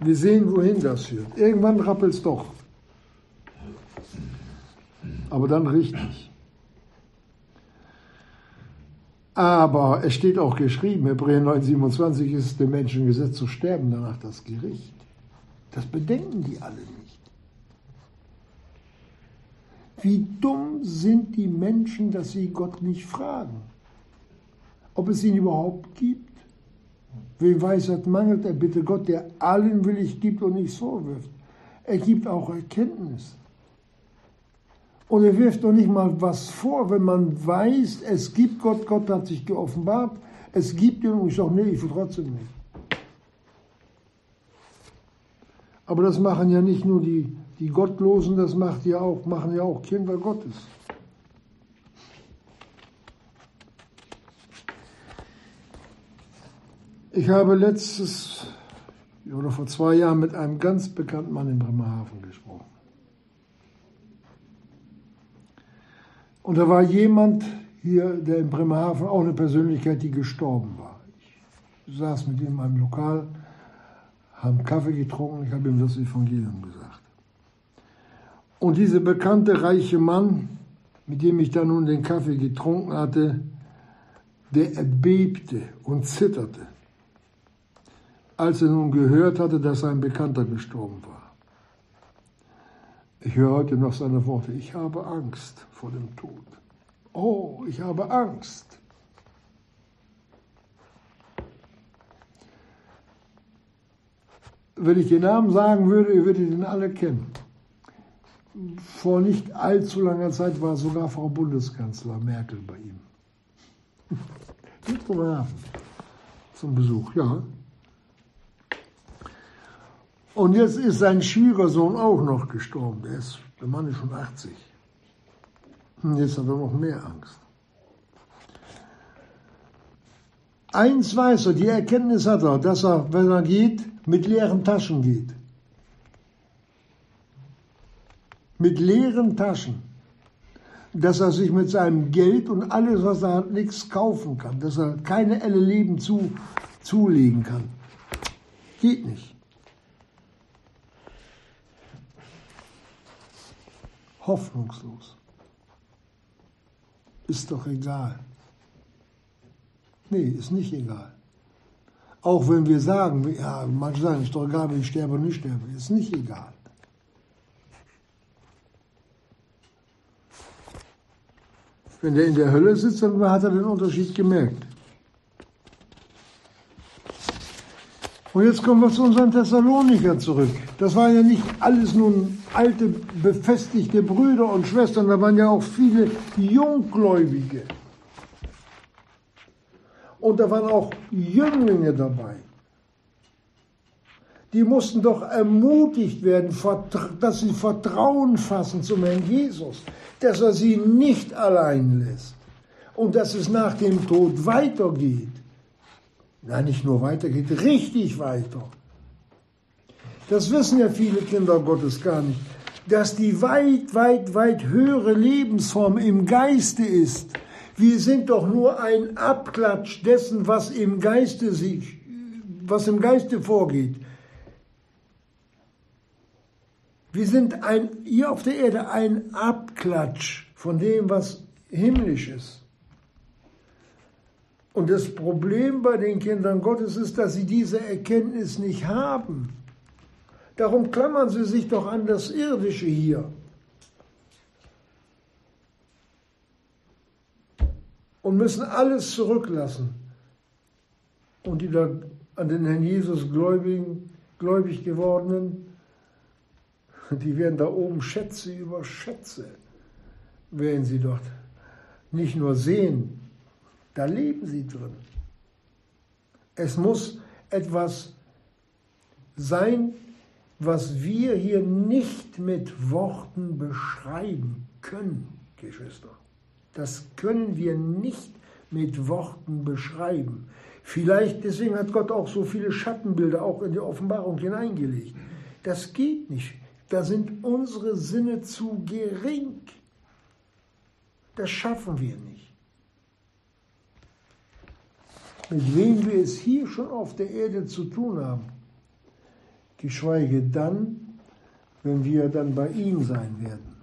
Wir sehen, wohin das führt. Irgendwann rappelt es doch. Aber dann richtig. Aber es steht auch geschrieben, Hebräer 9, 27 ist dem Menschen gesetzt zu sterben, danach das Gericht. Das bedenken die alle nicht. Wie dumm sind die Menschen, dass sie Gott nicht fragen, ob es ihn überhaupt gibt. Wem Weisheit mangelt er, bitte Gott, der allen willig gibt und nichts vorwirft. er gibt auch Erkenntnis. Und er wirft doch nicht mal was vor, wenn man weiß, es gibt Gott, Gott hat sich geoffenbart, es gibt ihn und ich sage, nee, ich will trotzdem nicht. Aber das machen ja nicht nur die, die Gottlosen, das macht ja auch, machen ja auch Kinder Gottes. Ich habe letztes oder vor zwei Jahren mit einem ganz bekannten Mann in Bremerhaven gesprochen. Und da war jemand hier, der in Bremerhaven auch eine Persönlichkeit, die gestorben war. Ich saß mit ihm in einem Lokal, haben Kaffee getrunken, ich habe ihm das Evangelium gesagt. Und dieser bekannte reiche Mann, mit dem ich dann nun den Kaffee getrunken hatte, der erbebte und zitterte, als er nun gehört hatte, dass sein Bekannter gestorben war. Ich höre heute noch seine Worte. Ich habe Angst vor dem Tod. Oh, ich habe Angst. Wenn ich den Namen sagen würde, ihr würdet ihn alle kennen. Vor nicht allzu langer Zeit war sogar Frau Bundeskanzler Merkel bei ihm. Zum Besuch, ja. Und jetzt ist sein Schwiegersohn auch noch gestorben. Der, ist, der Mann ist schon 80. Und jetzt hat er noch mehr Angst. Eins weiß er, die Erkenntnis hat er, dass er, wenn er geht, mit leeren Taschen geht. Mit leeren Taschen. Dass er sich mit seinem Geld und alles, was er hat, nichts kaufen kann. Dass er keine Elle Leben zu, zulegen kann. Geht nicht. Hoffnungslos. Ist doch egal. Nee, ist nicht egal. Auch wenn wir sagen, ja, manche sagen, ist doch egal, wenn ich sterbe oder nicht sterbe, ist nicht egal. Wenn der in der Hölle sitzt, dann hat er den Unterschied gemerkt. Und jetzt kommen wir zu unseren Thessaloniker zurück. Das waren ja nicht alles nun alte, befestigte Brüder und Schwestern, da waren ja auch viele Junggläubige. Und da waren auch Jünglinge dabei. Die mussten doch ermutigt werden, dass sie Vertrauen fassen zum Herrn Jesus, dass er sie nicht allein lässt und dass es nach dem Tod weitergeht. Nein, nicht nur weitergeht, richtig weiter. Das wissen ja viele Kinder Gottes gar nicht, dass die weit, weit, weit höhere Lebensform im Geiste ist. Wir sind doch nur ein Abklatsch dessen, was im Geiste sich, was im Geiste vorgeht. Wir sind ein, hier auf der Erde ein Abklatsch von dem, was himmlisch ist. Und das Problem bei den Kindern Gottes ist, dass sie diese Erkenntnis nicht haben. Darum klammern sie sich doch an das Irdische hier. Und müssen alles zurücklassen. Und die da an den Herrn Jesus Gläubigen, gläubig gewordenen, die werden da oben Schätze über Schätze, werden sie dort nicht nur sehen, da leben sie drin. Es muss etwas sein, was wir hier nicht mit Worten beschreiben können, Geschwister. Das können wir nicht mit Worten beschreiben. Vielleicht deswegen hat Gott auch so viele Schattenbilder auch in die Offenbarung hineingelegt. Das geht nicht. Da sind unsere Sinne zu gering. Das schaffen wir nicht mit wem wir es hier schon auf der Erde zu tun haben, geschweige dann, wenn wir dann bei ihm sein werden.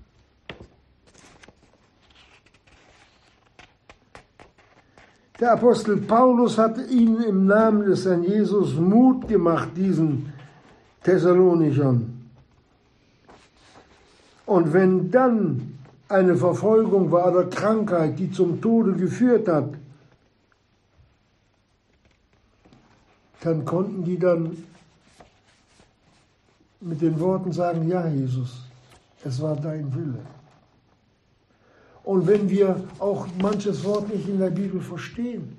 Der Apostel Paulus hat ihnen im Namen des Herrn Jesus Mut gemacht, diesen Thessalonichern. Und wenn dann eine Verfolgung war oder Krankheit, die zum Tode geführt hat, dann konnten die dann mit den Worten sagen, ja Jesus, es war dein Wille. Und wenn wir auch manches Wort nicht in der Bibel verstehen,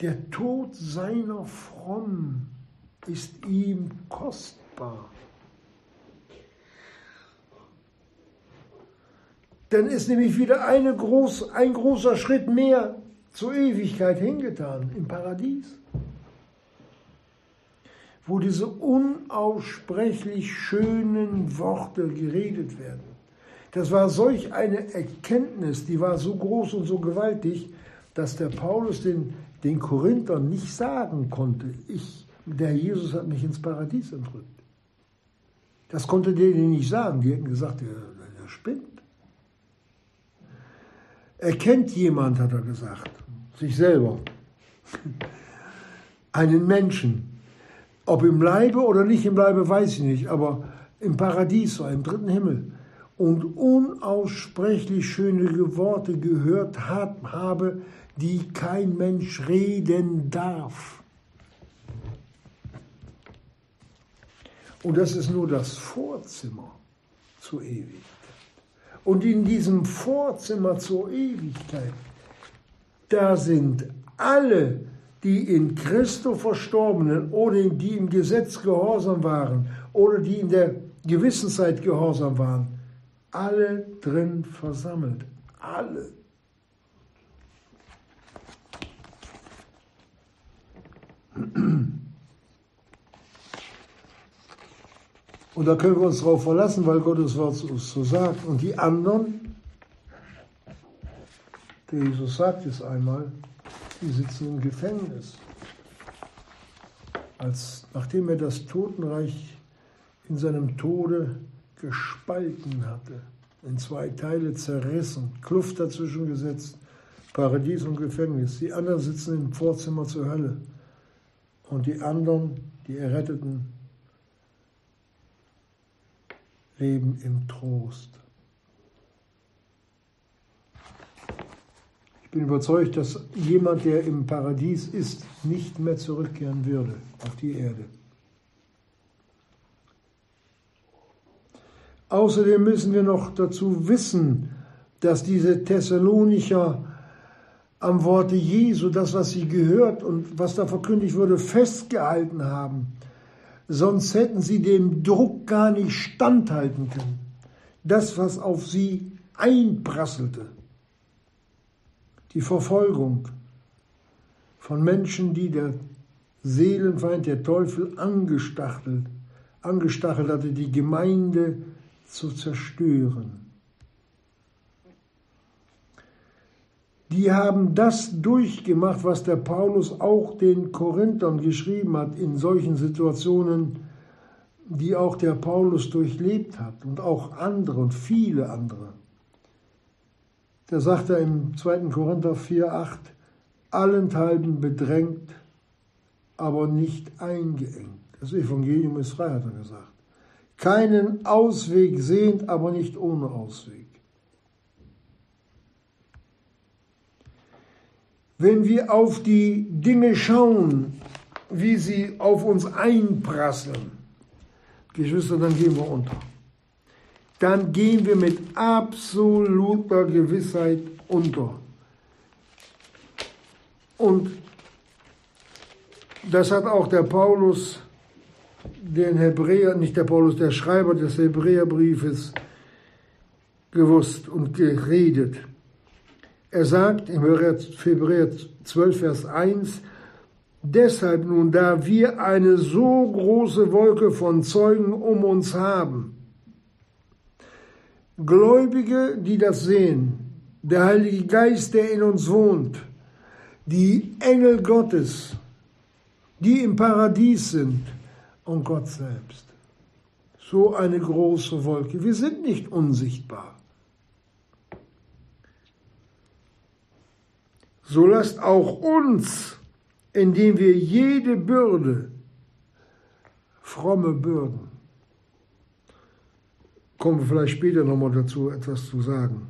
der Tod seiner Frommen ist ihm kostbar. Dann ist nämlich wieder groß, ein großer Schritt mehr zur Ewigkeit hingetan im Paradies, wo diese unaussprechlich schönen Worte geredet werden. Das war solch eine Erkenntnis, die war so groß und so gewaltig, dass der Paulus den, den Korinthern nicht sagen konnte, ich, der Jesus hat mich ins Paradies entrückt. Das konnte denen nicht sagen. Die hätten gesagt, der, der spinnt. Erkennt jemand, hat er gesagt, sich selber, einen Menschen. Ob im Leibe oder nicht im Leibe, weiß ich nicht, aber im Paradies, so im dritten Himmel, und unaussprechlich schöne Worte gehört hat, habe, die kein Mensch reden darf. Und das ist nur das Vorzimmer zur Ewigkeit. Und in diesem Vorzimmer zur Ewigkeit, da sind alle, die in Christo Verstorbenen oder die im Gesetz gehorsam waren oder die in der Gewissenszeit gehorsam waren, alle drin versammelt. Alle. Und da können wir uns darauf verlassen, weil Gottes Wort uns so sagt. Und die anderen, der Jesus sagt es einmal, die sitzen im Gefängnis. Als, nachdem er das Totenreich in seinem Tode gespalten hatte, in zwei Teile zerrissen, Kluft dazwischen gesetzt, Paradies und Gefängnis. Die anderen sitzen im Vorzimmer zur Hölle. Und die anderen, die Erretteten, leben im Trost. Ich bin überzeugt, dass jemand, der im Paradies ist, nicht mehr zurückkehren würde auf die Erde. Außerdem müssen wir noch dazu wissen, dass diese Thessalonicher am Worte Jesu, das, was sie gehört und was da verkündigt wurde, festgehalten haben. Sonst hätten sie dem Druck gar nicht standhalten können. Das, was auf sie einprasselte, die Verfolgung von Menschen, die der Seelenfeind, der Teufel, angestachelt, angestachelt hatte, die Gemeinde zu zerstören. Die haben das durchgemacht, was der Paulus auch den Korinthern geschrieben hat, in solchen Situationen, die auch der Paulus durchlebt hat und auch andere und viele andere. Da sagt er im 2. Korinther 4, 8, allenthalben bedrängt, aber nicht eingeengt. Das Evangelium ist frei, hat er gesagt. Keinen Ausweg sehend, aber nicht ohne Ausweg. Wenn wir auf die Dinge schauen, wie sie auf uns einprasseln, Geschwister, dann gehen wir unter. Dann gehen wir mit absoluter Gewissheit unter. Und das hat auch der Paulus, den Hebräer, nicht der Paulus, der Schreiber des Hebräerbriefes gewusst und geredet. Er sagt im Hebräer 12, Vers 1, Deshalb nun, da wir eine so große Wolke von Zeugen um uns haben, Gläubige, die das sehen, der Heilige Geist, der in uns wohnt, die Engel Gottes, die im Paradies sind und Gott selbst. So eine große Wolke. Wir sind nicht unsichtbar. So lasst auch uns, indem wir jede Bürde, fromme Bürden, kommen wir vielleicht später nochmal dazu etwas zu sagen,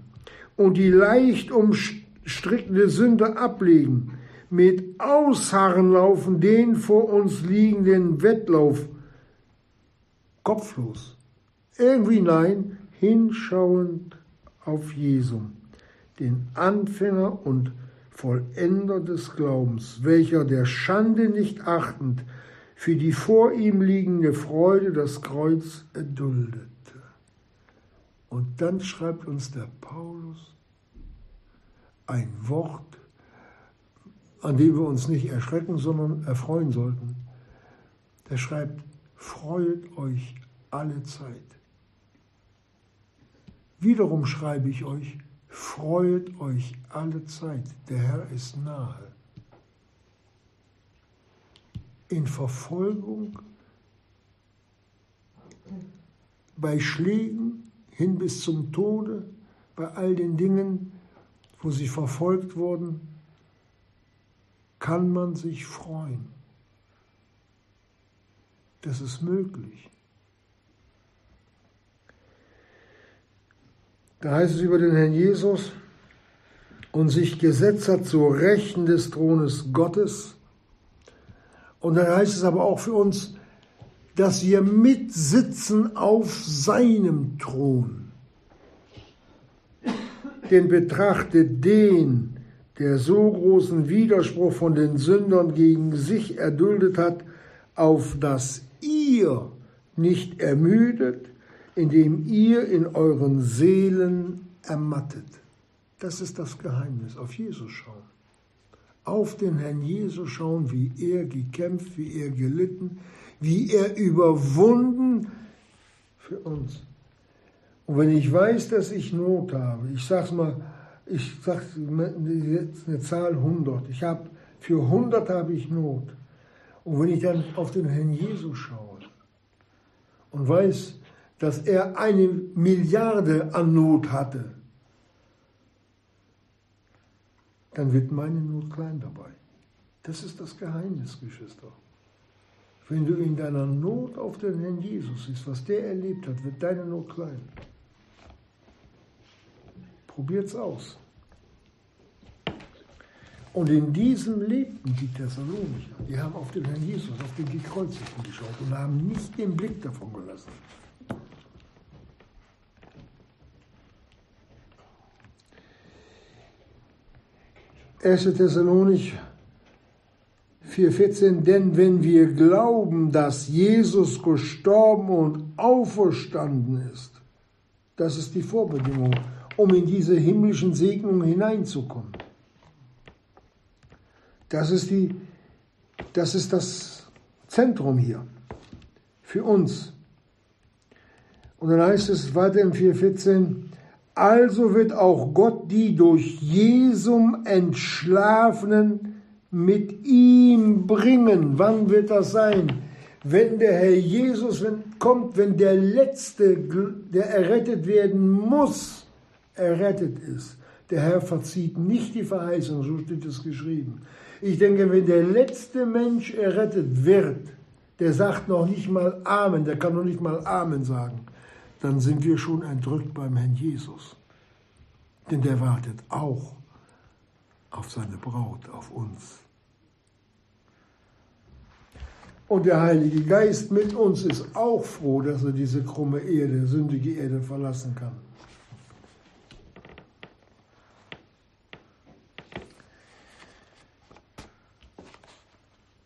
und die leicht umstrickende Sünde ablegen, mit Ausharren laufen den vor uns liegenden Wettlauf kopflos. Irgendwie nein, hinschauend auf Jesum, den Anfänger und Vollender des Glaubens, welcher der Schande nicht achtend für die vor ihm liegende Freude das Kreuz erduldete. Und dann schreibt uns der Paulus ein Wort, an dem wir uns nicht erschrecken, sondern erfreuen sollten. Der schreibt, freut euch alle Zeit. Wiederum schreibe ich euch, freut euch alle Zeit, der Herr ist nahe. In Verfolgung, bei Schlägen hin bis zum Tode, bei all den Dingen, wo sie verfolgt wurden, kann man sich freuen. Das ist möglich. Da heißt es über den Herrn Jesus, und sich gesetzt hat zu Rechten des Thrones Gottes. Und dann heißt es aber auch für uns, dass wir mitsitzen auf seinem Thron. Denn betrachtet den, der so großen Widerspruch von den Sündern gegen sich erduldet hat, auf dass ihr nicht ermüdet, indem ihr in euren Seelen ermattet. Das ist das Geheimnis. Auf Jesus schauen. Auf den Herrn Jesus schauen, wie er gekämpft, wie er gelitten, wie er überwunden für uns. Und wenn ich weiß, dass ich Not habe, ich sag's mal, ich sage jetzt eine Zahl 100. Ich habe für 100 habe ich Not. Und wenn ich dann auf den Herrn Jesus schaue und weiß, dass er eine Milliarde an Not hatte, dann wird meine Not klein dabei. Das ist das Geheimnis, Geschwister. Wenn du in deiner Not auf den Herrn Jesus siehst, was der erlebt hat, wird deine Not klein. Probiert's aus. Und in diesem lebten die Thessalonicher. Die haben auf den Herrn Jesus, auf den Gekreuzigten geschaut und haben nicht den Blick davon gelassen. 1. Thessalonich 4,14, denn wenn wir glauben, dass Jesus gestorben und auferstanden ist, das ist die Vorbedingung, um in diese himmlischen Segnungen hineinzukommen. Das ist, die, das, ist das Zentrum hier für uns. Und dann heißt es weiter im 4,14, also wird auch Gott die durch Jesum Entschlafenen mit ihm bringen. Wann wird das sein? Wenn der Herr Jesus kommt, wenn der Letzte, der errettet werden muss, errettet ist. Der Herr verzieht nicht die Verheißung, so steht es geschrieben. Ich denke, wenn der letzte Mensch errettet wird, der sagt noch nicht mal Amen, der kann noch nicht mal Amen sagen dann sind wir schon entrückt beim Herrn Jesus. Denn der wartet auch auf seine Braut, auf uns. Und der Heilige Geist mit uns ist auch froh, dass er diese krumme Erde, sündige Erde verlassen kann.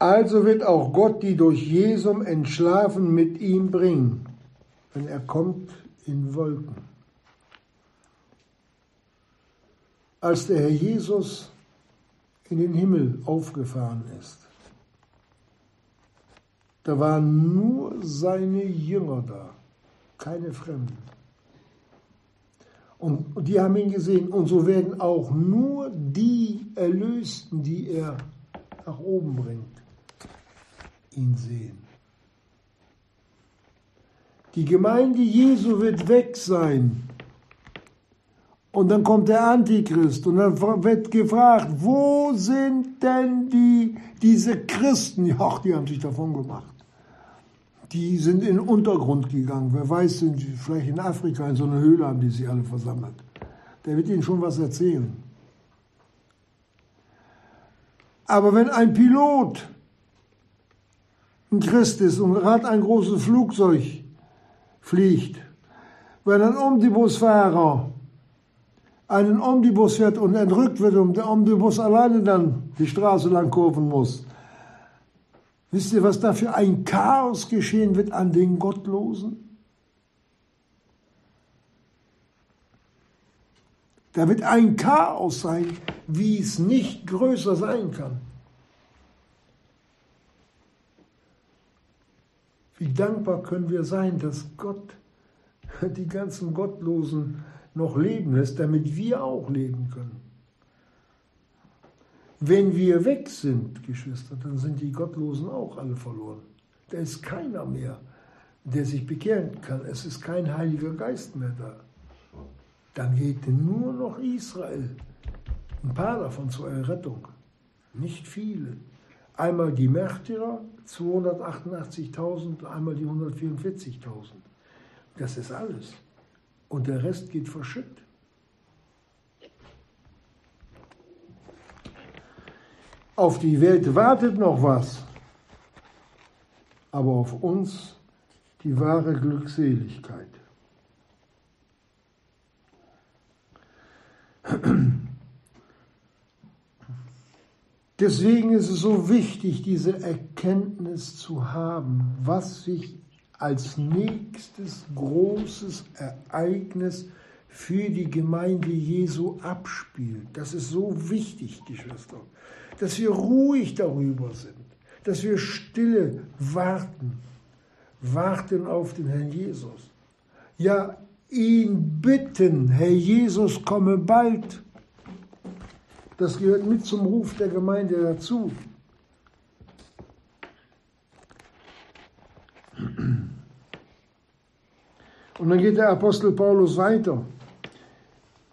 Also wird auch Gott die durch Jesum entschlafen mit ihm bringen wenn er kommt in Wolken. Als der Herr Jesus in den Himmel aufgefahren ist, da waren nur seine Jünger da, keine Fremden. Und die haben ihn gesehen. Und so werden auch nur die Erlösten, die er nach oben bringt, ihn sehen. Die Gemeinde Jesu wird weg sein. Und dann kommt der Antichrist und dann wird gefragt, wo sind denn die, diese Christen? Ach, die haben sich davon gemacht. Die sind in den Untergrund gegangen. Wer weiß, sind die vielleicht in Afrika in so einer Höhle haben die sich alle versammelt. Der wird ihnen schon was erzählen. Aber wenn ein Pilot ein Christ ist und gerade ein großes Flugzeug fliegt, wenn ein Omnibusfahrer einen Omnibus fährt und entrückt wird und der Omnibus alleine dann die Straße lang kurven muss, wisst ihr, was da für ein Chaos geschehen wird an den Gottlosen? Da wird ein Chaos sein, wie es nicht größer sein kann. Wie dankbar können wir sein, dass Gott die ganzen Gottlosen noch leben lässt, damit wir auch leben können. Wenn wir weg sind, Geschwister, dann sind die Gottlosen auch alle verloren. Da ist keiner mehr, der sich bekehren kann. Es ist kein Heiliger Geist mehr da. Dann geht nur noch Israel. Ein paar davon zur Errettung. Nicht viele. Einmal die Märtyrer, 288.000, einmal die 144.000. Das ist alles. Und der Rest geht verschütt. Auf die Welt wartet noch was, aber auf uns die wahre Glückseligkeit. Deswegen ist es so wichtig, diese Erkenntnis zu haben, was sich als nächstes großes Ereignis für die Gemeinde Jesu abspielt. Das ist so wichtig, Geschwister, dass wir ruhig darüber sind, dass wir stille warten, warten auf den Herrn Jesus. Ja, ihn bitten, Herr Jesus, komme bald. Das gehört mit zum Ruf der Gemeinde dazu. Und dann geht der Apostel Paulus weiter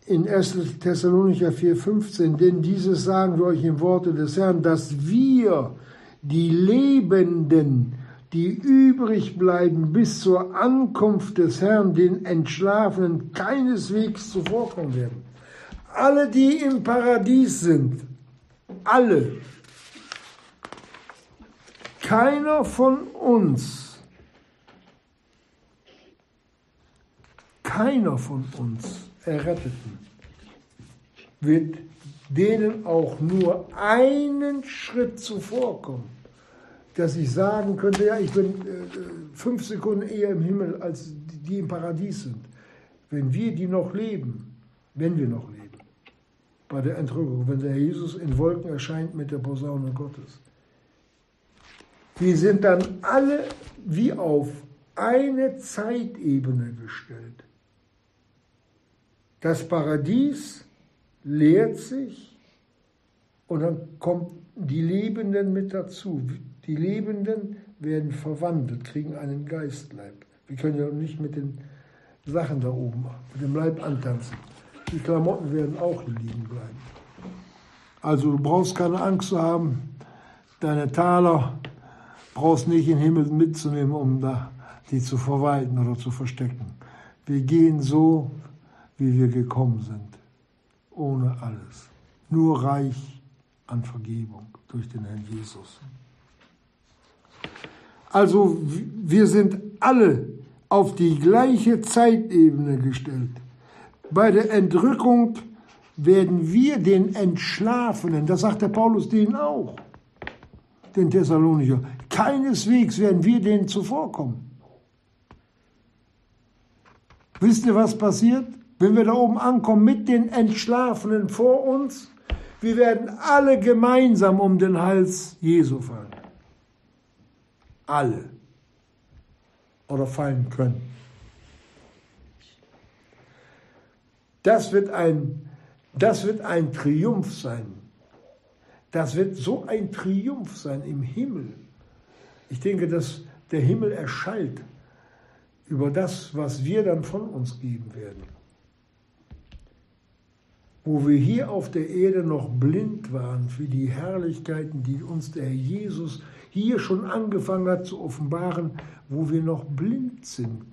in 1. Thessalonicher 4,15, denn dieses sagen wir euch im Worte des Herrn, dass wir, die Lebenden, die übrig bleiben bis zur Ankunft des Herrn, den Entschlafenen keineswegs zuvorkommen werden alle, die im Paradies sind, alle, keiner von uns, keiner von uns Erretteten wird denen auch nur einen Schritt zuvorkommen, dass ich sagen könnte, ja, ich bin äh, fünf Sekunden eher im Himmel als die, die im Paradies sind. Wenn wir die noch leben, wenn wir noch leben bei der Entrückung, wenn der Jesus in Wolken erscheint mit der Posaune Gottes. Die sind dann alle wie auf eine Zeitebene gestellt. Das Paradies leert sich und dann kommen die Lebenden mit dazu. Die Lebenden werden verwandelt, kriegen einen Geistleib. Wir können ja nicht mit den Sachen da oben, mit dem Leib antanzen. Die Klamotten werden auch liegen bleiben. Also du brauchst keine Angst zu haben, deine Taler brauchst nicht in den Himmel mitzunehmen, um da die zu verwalten oder zu verstecken. Wir gehen so, wie wir gekommen sind, ohne alles. Nur reich an Vergebung durch den Herrn Jesus. Also wir sind alle auf die gleiche Zeitebene gestellt. Bei der Entrückung werden wir den Entschlafenen, das sagt der Paulus denen auch, den Thessalonicher, keineswegs werden wir denen zuvorkommen. Wisst ihr, was passiert? Wenn wir da oben ankommen mit den Entschlafenen vor uns, wir werden alle gemeinsam um den Hals Jesu fallen. Alle. Oder fallen können. Das wird ein, das wird ein Triumph sein. Das wird so ein Triumph sein im Himmel. Ich denke, dass der Himmel erschallt über das, was wir dann von uns geben werden. Wo wir hier auf der Erde noch blind waren für die Herrlichkeiten, die uns der Jesus hier schon angefangen hat zu offenbaren, wo wir noch blind sind.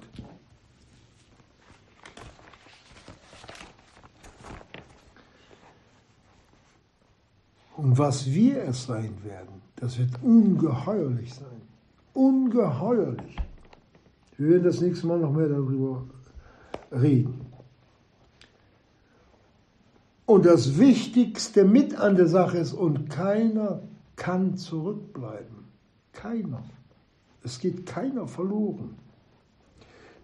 Und was wir es sein werden, das wird ungeheuerlich sein. Ungeheuerlich. Wir werden das nächste Mal noch mehr darüber reden. Und das Wichtigste mit an der Sache ist, und keiner kann zurückbleiben. Keiner. Es geht keiner verloren.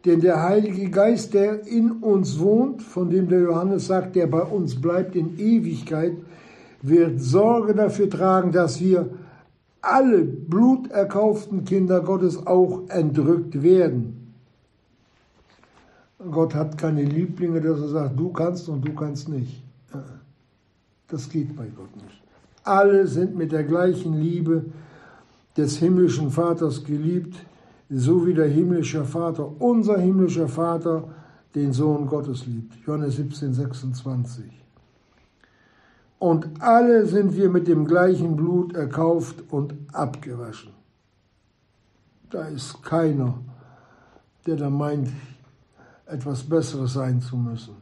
Denn der Heilige Geist, der in uns wohnt, von dem der Johannes sagt, der bei uns bleibt in Ewigkeit, wird Sorge dafür tragen, dass wir alle bluterkauften Kinder Gottes auch entrückt werden. Gott hat keine Lieblinge, dass er sagt, du kannst und du kannst nicht. Das geht bei Gott nicht. Alle sind mit der gleichen Liebe des himmlischen Vaters geliebt, so wie der himmlische Vater, unser himmlischer Vater, den Sohn Gottes liebt. Johannes 17, 26. Und alle sind wir mit dem gleichen Blut erkauft und abgewaschen. Da ist keiner, der da meint, etwas Besseres sein zu müssen.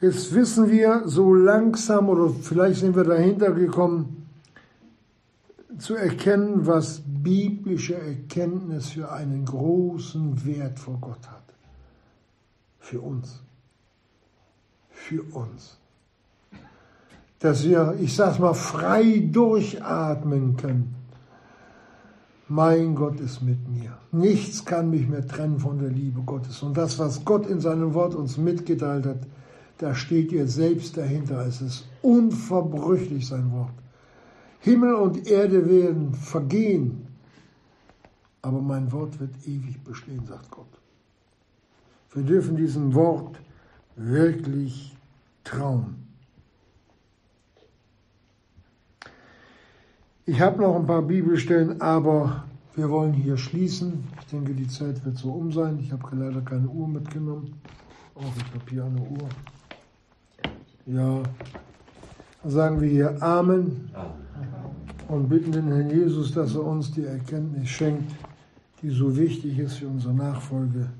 Jetzt wissen wir so langsam oder vielleicht sind wir dahinter gekommen, zu erkennen, was biblische Erkenntnis für einen großen Wert vor Gott hat. Für uns. Für uns. Dass wir, ich sag's mal, frei durchatmen können. Mein Gott ist mit mir. Nichts kann mich mehr trennen von der Liebe Gottes. Und das, was Gott in seinem Wort uns mitgeteilt hat, da steht ihr selbst dahinter. Es ist unverbrüchlich sein Wort. Himmel und Erde werden vergehen, aber mein Wort wird ewig bestehen, sagt Gott. Wir dürfen diesem Wort wirklich trauen. Ich habe noch ein paar Bibelstellen, aber wir wollen hier schließen. Ich denke, die Zeit wird so um sein. Ich habe leider keine Uhr mitgenommen. Auch ich habe hier eine Uhr. Ja, dann sagen wir hier Amen und bitten den Herrn Jesus, dass er uns die Erkenntnis schenkt, die so wichtig ist für unsere Nachfolge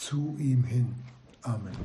zu ihm hin. Amen.